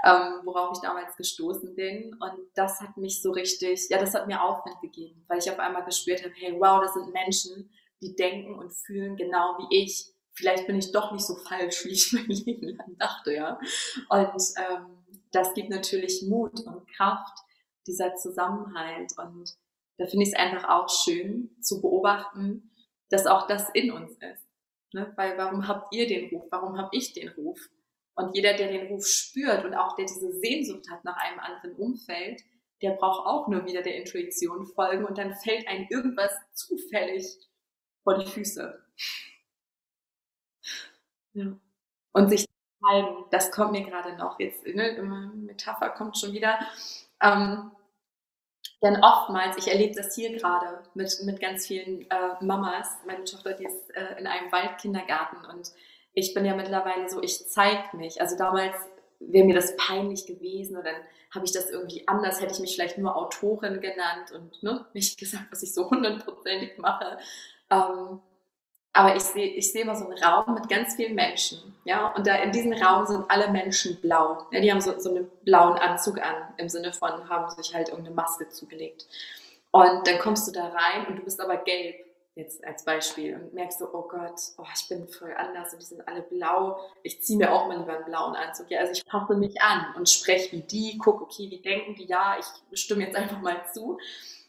ähm, worauf ich damals gestoßen bin. Und das hat mich so richtig, ja, das hat mir Aufwand gegeben, weil ich auf einmal gespürt habe, hey, wow, das sind Menschen, die denken und fühlen genau wie ich. Vielleicht bin ich doch nicht so falsch, wie ich [LAUGHS] mein Leben lang dachte, ja. Und ähm, das gibt natürlich Mut und Kraft, dieser Zusammenhalt. Und da finde ich es einfach auch schön zu beobachten, dass auch das in uns ist. Ne? Weil warum habt ihr den Ruf? Warum habe ich den Ruf? Und jeder, der den Ruf spürt und auch der diese Sehnsucht hat nach einem anderen Umfeld, der braucht auch nur wieder der Intuition folgen und dann fällt einem irgendwas zufällig vor die Füße. Ja. Und sich zeigen, das kommt mir gerade noch. Jetzt, ne, Metapher kommt schon wieder. Ähm, denn oftmals, ich erlebe das hier gerade mit, mit ganz vielen äh, Mamas. Meine Tochter, die ist äh, in einem Waldkindergarten und ich bin ja mittlerweile so, ich zeige mich. Also damals wäre mir das peinlich gewesen und dann habe ich das irgendwie anders, hätte ich mich vielleicht nur Autorin genannt und ne, nicht gesagt, was ich so hundertprozentig mache. Ähm, aber ich sehe ich sehe immer so einen Raum mit ganz vielen Menschen, ja, und da in diesem Raum sind alle Menschen blau. Ja, die haben so, so einen blauen Anzug an, im Sinne von, haben sich halt irgendeine Maske zugelegt. Und dann kommst du da rein und du bist aber gelb, jetzt als Beispiel, und merkst so, oh Gott, oh, ich bin voll anders und die sind alle blau. Ich ziehe mir auch mal lieber einen blauen Anzug. Ja, also ich passe mich an und spreche wie die, guck, okay, wie denken die? Ja, ich stimme jetzt einfach mal zu.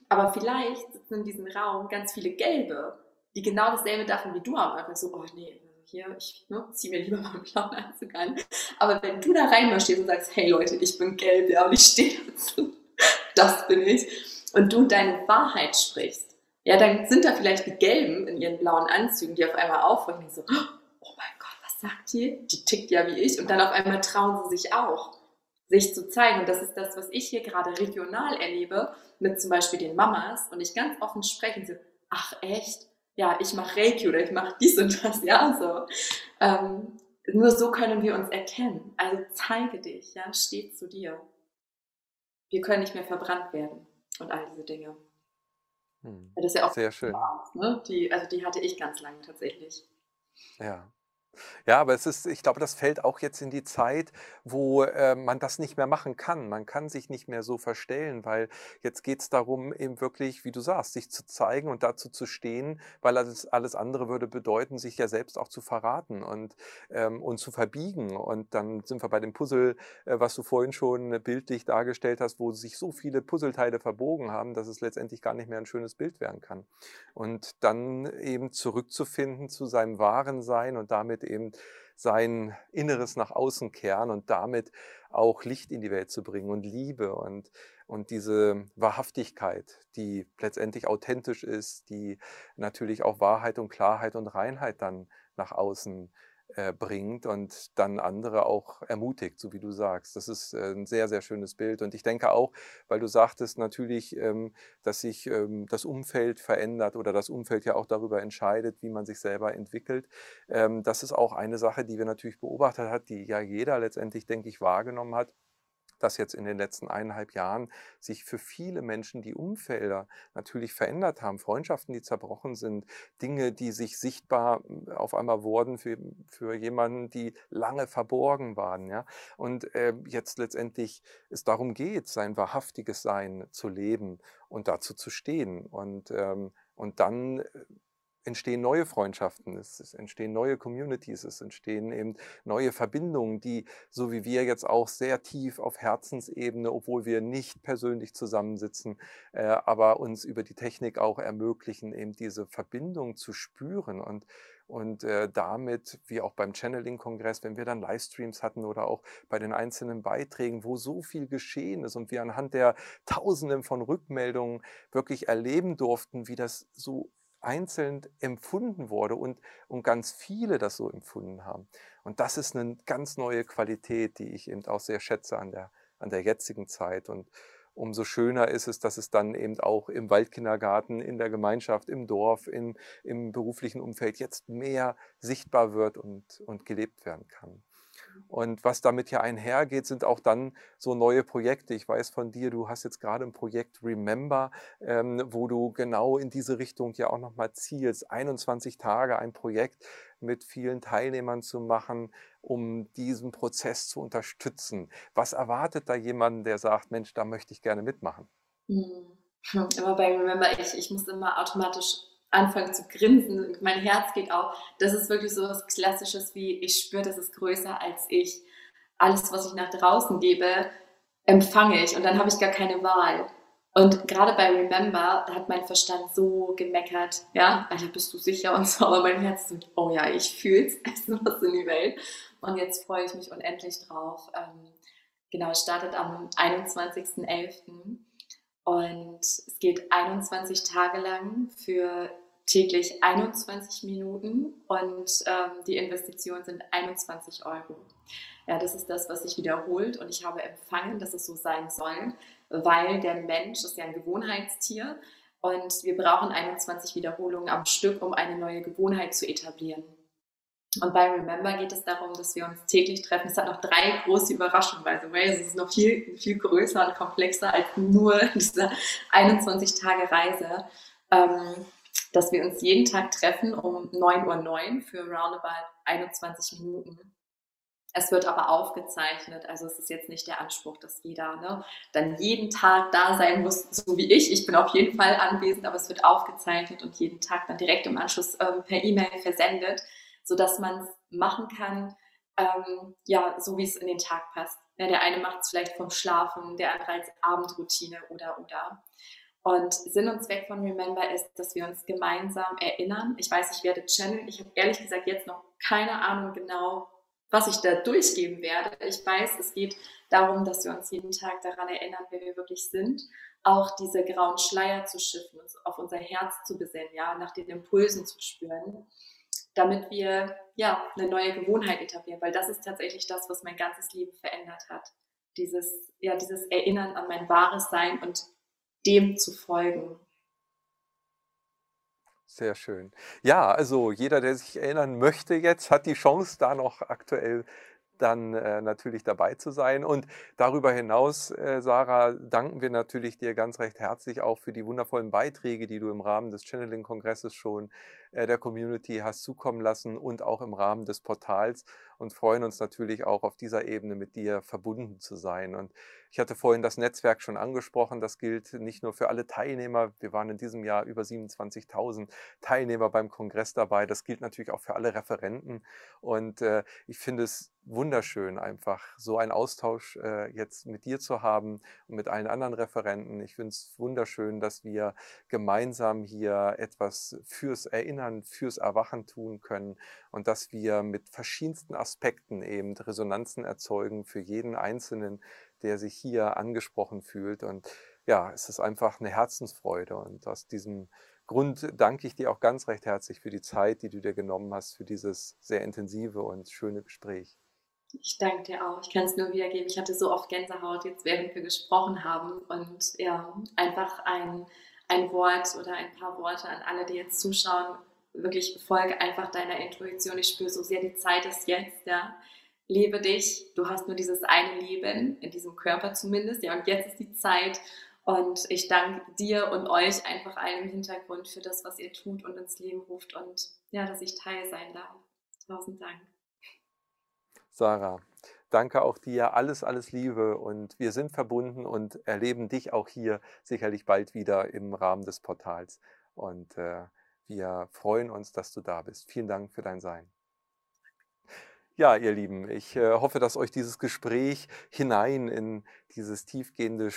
Aber vielleicht sitzen in diesem Raum ganz viele Gelbe die genau dasselbe dachten wie du am Anfang, so, oh nee, hier, ich ne, zieh mir lieber mal einen blauen Anzug an. Aber wenn du da reinmarschierst und sagst, hey Leute, ich bin gelb, ja, und ich stehe dazu, [LAUGHS] das bin ich, und du deine Wahrheit sprichst, ja, dann sind da vielleicht die Gelben in ihren blauen Anzügen, die auf einmal aufwachen und so, oh mein Gott, was sagt die? Die tickt ja wie ich. Und dann auf einmal trauen sie sich auch, sich zu zeigen. Und das ist das, was ich hier gerade regional erlebe, mit zum Beispiel den Mamas. Und ich ganz offen spreche und so, ach echt? Ja, ich mache Reiki oder ich mache dies und das, ja, so. Ähm, nur so können wir uns erkennen. Also zeige dich, ja, steh zu dir. Wir können nicht mehr verbrannt werden und all diese Dinge. Hm. Das ist ja auch sehr schön. Angst, ne? die, also die hatte ich ganz lange tatsächlich. Ja. Ja, aber es ist, ich glaube, das fällt auch jetzt in die Zeit, wo äh, man das nicht mehr machen kann. Man kann sich nicht mehr so verstellen, weil jetzt geht es darum, eben wirklich, wie du sagst, sich zu zeigen und dazu zu stehen, weil alles, alles andere würde bedeuten, sich ja selbst auch zu verraten und, ähm, und zu verbiegen. Und dann sind wir bei dem Puzzle, äh, was du vorhin schon bildlich dargestellt hast, wo sich so viele Puzzleteile verbogen haben, dass es letztendlich gar nicht mehr ein schönes Bild werden kann. Und dann eben zurückzufinden zu seinem wahren Sein und damit eben sein Inneres nach außen kehren und damit auch Licht in die Welt zu bringen und Liebe und, und diese Wahrhaftigkeit, die letztendlich authentisch ist, die natürlich auch Wahrheit und Klarheit und Reinheit dann nach außen äh, bringt und dann andere auch ermutigt, so wie du sagst. Das ist äh, ein sehr, sehr schönes Bild. Und ich denke auch, weil du sagtest natürlich, ähm, dass sich ähm, das Umfeld verändert oder das Umfeld ja auch darüber entscheidet, wie man sich selber entwickelt. Ähm, das ist auch eine Sache, die wir natürlich beobachtet haben, die ja jeder letztendlich, denke ich, wahrgenommen hat dass jetzt in den letzten eineinhalb Jahren sich für viele Menschen die Umfelder natürlich verändert haben. Freundschaften, die zerbrochen sind, Dinge, die sich sichtbar hm, auf einmal wurden für, für jemanden, die lange verborgen waren. Ja? Und äh, jetzt letztendlich es darum geht, sein wahrhaftiges Sein zu leben und dazu zu stehen. Und, ähm, und dann äh, entstehen neue Freundschaften, es, entstehen neue Communities, es entstehen eben neue Verbindungen, die, so wie wir jetzt auch sehr tief auf Herzensebene, obwohl wir nicht persönlich zusammensitzen, äh, aber uns über die Technik auch ermöglichen, eben diese Verbindung zu spüren und und äh, damit, wie auch beim Channeling-Kongress, wenn wir dann Livestreams hatten oder auch bei den einzelnen Beiträgen, wo so viel geschehen ist und wir anhand der Tausenden von Rückmeldungen wirklich erleben durften, wie das so einzeln empfunden wurde und, und ganz viele das so empfunden haben. Und das ist eine ganz neue Qualität, die ich eben auch sehr schätze an der, an der jetzigen Zeit. Und umso schöner ist es, dass es dann eben auch im Waldkindergarten, in der Gemeinschaft, im Dorf, in, im beruflichen Umfeld jetzt mehr sichtbar wird und, und gelebt werden kann. Und was damit ja einhergeht, sind auch dann so neue Projekte. Ich weiß von dir, du hast jetzt gerade ein Projekt Remember, ähm, wo du genau in diese Richtung ja auch nochmal zielst. 21 Tage ein Projekt mit vielen Teilnehmern zu machen, um diesen Prozess zu unterstützen. Was erwartet da jemand, der sagt, Mensch, da möchte ich gerne mitmachen? Hm. Immer bei Remember, ich, ich muss immer automatisch anfangen zu grinsen, mein Herz geht auf. Das ist wirklich so was Klassisches wie, ich spüre, das ist größer als ich. Alles, was ich nach draußen gebe, empfange ich und dann habe ich gar keine Wahl. Und gerade bei Remember hat mein Verstand so gemeckert, ja, Alter, bist du sicher und so, aber mein Herz so, oh ja, ich fühl's, [LAUGHS] es ist was in die Welt. Und jetzt freue ich mich unendlich drauf. Ähm, genau, startet am 21.11. Und es geht 21 Tage lang für täglich 21 Minuten und ähm, die Investitionen sind 21 Euro. Ja, das ist das, was sich wiederholt und ich habe empfangen, dass es so sein soll, weil der Mensch ist ja ein Gewohnheitstier und wir brauchen 21 Wiederholungen am Stück, um eine neue Gewohnheit zu etablieren. Und bei Remember geht es darum, dass wir uns täglich treffen. Es hat noch drei große Überraschungen, by the way. Es ist noch viel, viel größer und komplexer als nur [LAUGHS] diese 21 Tage Reise. Ähm, dass wir uns jeden Tag treffen um 9.09 Uhr für roundabout 21 Minuten. Es wird aber aufgezeichnet, also es ist jetzt nicht der Anspruch, dass jeder ne, dann jeden Tag da sein muss, so wie ich. Ich bin auf jeden Fall anwesend, aber es wird aufgezeichnet und jeden Tag dann direkt im Anschluss ähm, per E-Mail versendet sodass man es machen kann, ähm, ja, so wie es in den Tag passt. Ja, der eine macht es vielleicht vom Schlafen, der andere als Abendroutine oder oder. Und Sinn und Zweck von Remember ist, dass wir uns gemeinsam erinnern. Ich weiß, ich werde channeln. Ich habe ehrlich gesagt jetzt noch keine Ahnung genau, was ich da durchgeben werde. Ich weiß, es geht darum, dass wir uns jeden Tag daran erinnern, wer wir wirklich sind. Auch diese grauen Schleier zu schiffen, uns auf unser Herz zu besinnen, ja, nach den Impulsen zu spüren damit wir ja eine neue Gewohnheit etablieren, weil das ist tatsächlich das, was mein ganzes Leben verändert hat. Dieses, ja, dieses Erinnern an mein wahres Sein und dem zu folgen. Sehr schön. Ja, also jeder, der sich erinnern möchte jetzt, hat die Chance, da noch aktuell dann äh, natürlich dabei zu sein. Und darüber hinaus, äh, Sarah, danken wir natürlich dir ganz recht herzlich auch für die wundervollen Beiträge, die du im Rahmen des Channeling-Kongresses schon der Community hast zukommen lassen und auch im Rahmen des Portals und freuen uns natürlich auch auf dieser Ebene mit dir verbunden zu sein. Und ich hatte vorhin das Netzwerk schon angesprochen. Das gilt nicht nur für alle Teilnehmer. Wir waren in diesem Jahr über 27.000 Teilnehmer beim Kongress dabei. Das gilt natürlich auch für alle Referenten. Und äh, ich finde es wunderschön, einfach so einen Austausch äh, jetzt mit dir zu haben und mit allen anderen Referenten. Ich finde es wunderschön, dass wir gemeinsam hier etwas fürs Erinnern, fürs Erwachen tun können und dass wir mit verschiedensten Aspekten eben Resonanzen erzeugen für jeden Einzelnen, der sich hier angesprochen fühlt. Und ja, es ist einfach eine Herzensfreude. Und aus diesem Grund danke ich dir auch ganz recht herzlich für die Zeit, die du dir genommen hast, für dieses sehr intensive und schöne Gespräch. Ich danke dir auch. Ich kann es nur wiedergeben. Ich hatte so oft Gänsehaut jetzt, während wir gesprochen haben. Und ja, einfach ein, ein Wort oder ein paar Worte an alle, die jetzt zuschauen. Wirklich folge einfach deiner Intuition. Ich spüre so sehr, die Zeit ist jetzt, ja. Lebe dich. Du hast nur dieses eine Leben, in diesem Körper zumindest, ja. Und jetzt ist die Zeit. Und ich danke dir und euch einfach allen im Hintergrund für das, was ihr tut und ins Leben ruft und ja, dass ich Teil sein darf. Tausend Dank. Sarah, danke auch dir. Alles, alles Liebe und wir sind verbunden und erleben dich auch hier sicherlich bald wieder im Rahmen des Portals. Und äh, wir freuen uns, dass du da bist. Vielen Dank für dein Sein. Ja, ihr Lieben, ich äh, hoffe, dass euch dieses Gespräch hinein in dieses tiefgehende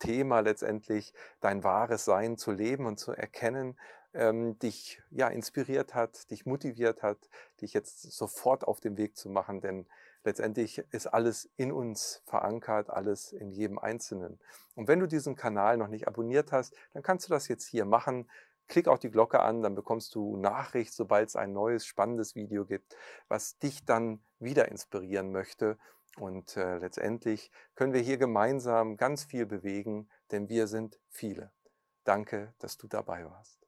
Thema letztendlich, dein wahres Sein zu leben und zu erkennen, ähm, dich ja inspiriert hat, dich motiviert hat, dich jetzt sofort auf den Weg zu machen, denn letztendlich ist alles in uns verankert, alles in jedem Einzelnen. Und wenn du diesen Kanal noch nicht abonniert hast, dann kannst du das jetzt hier machen. Klick auch die Glocke an, dann bekommst du Nachricht, sobald es ein neues, spannendes Video gibt, was dich dann wieder inspirieren möchte. Und äh, letztendlich können wir hier gemeinsam ganz viel bewegen, denn wir sind viele. Danke, dass du dabei warst.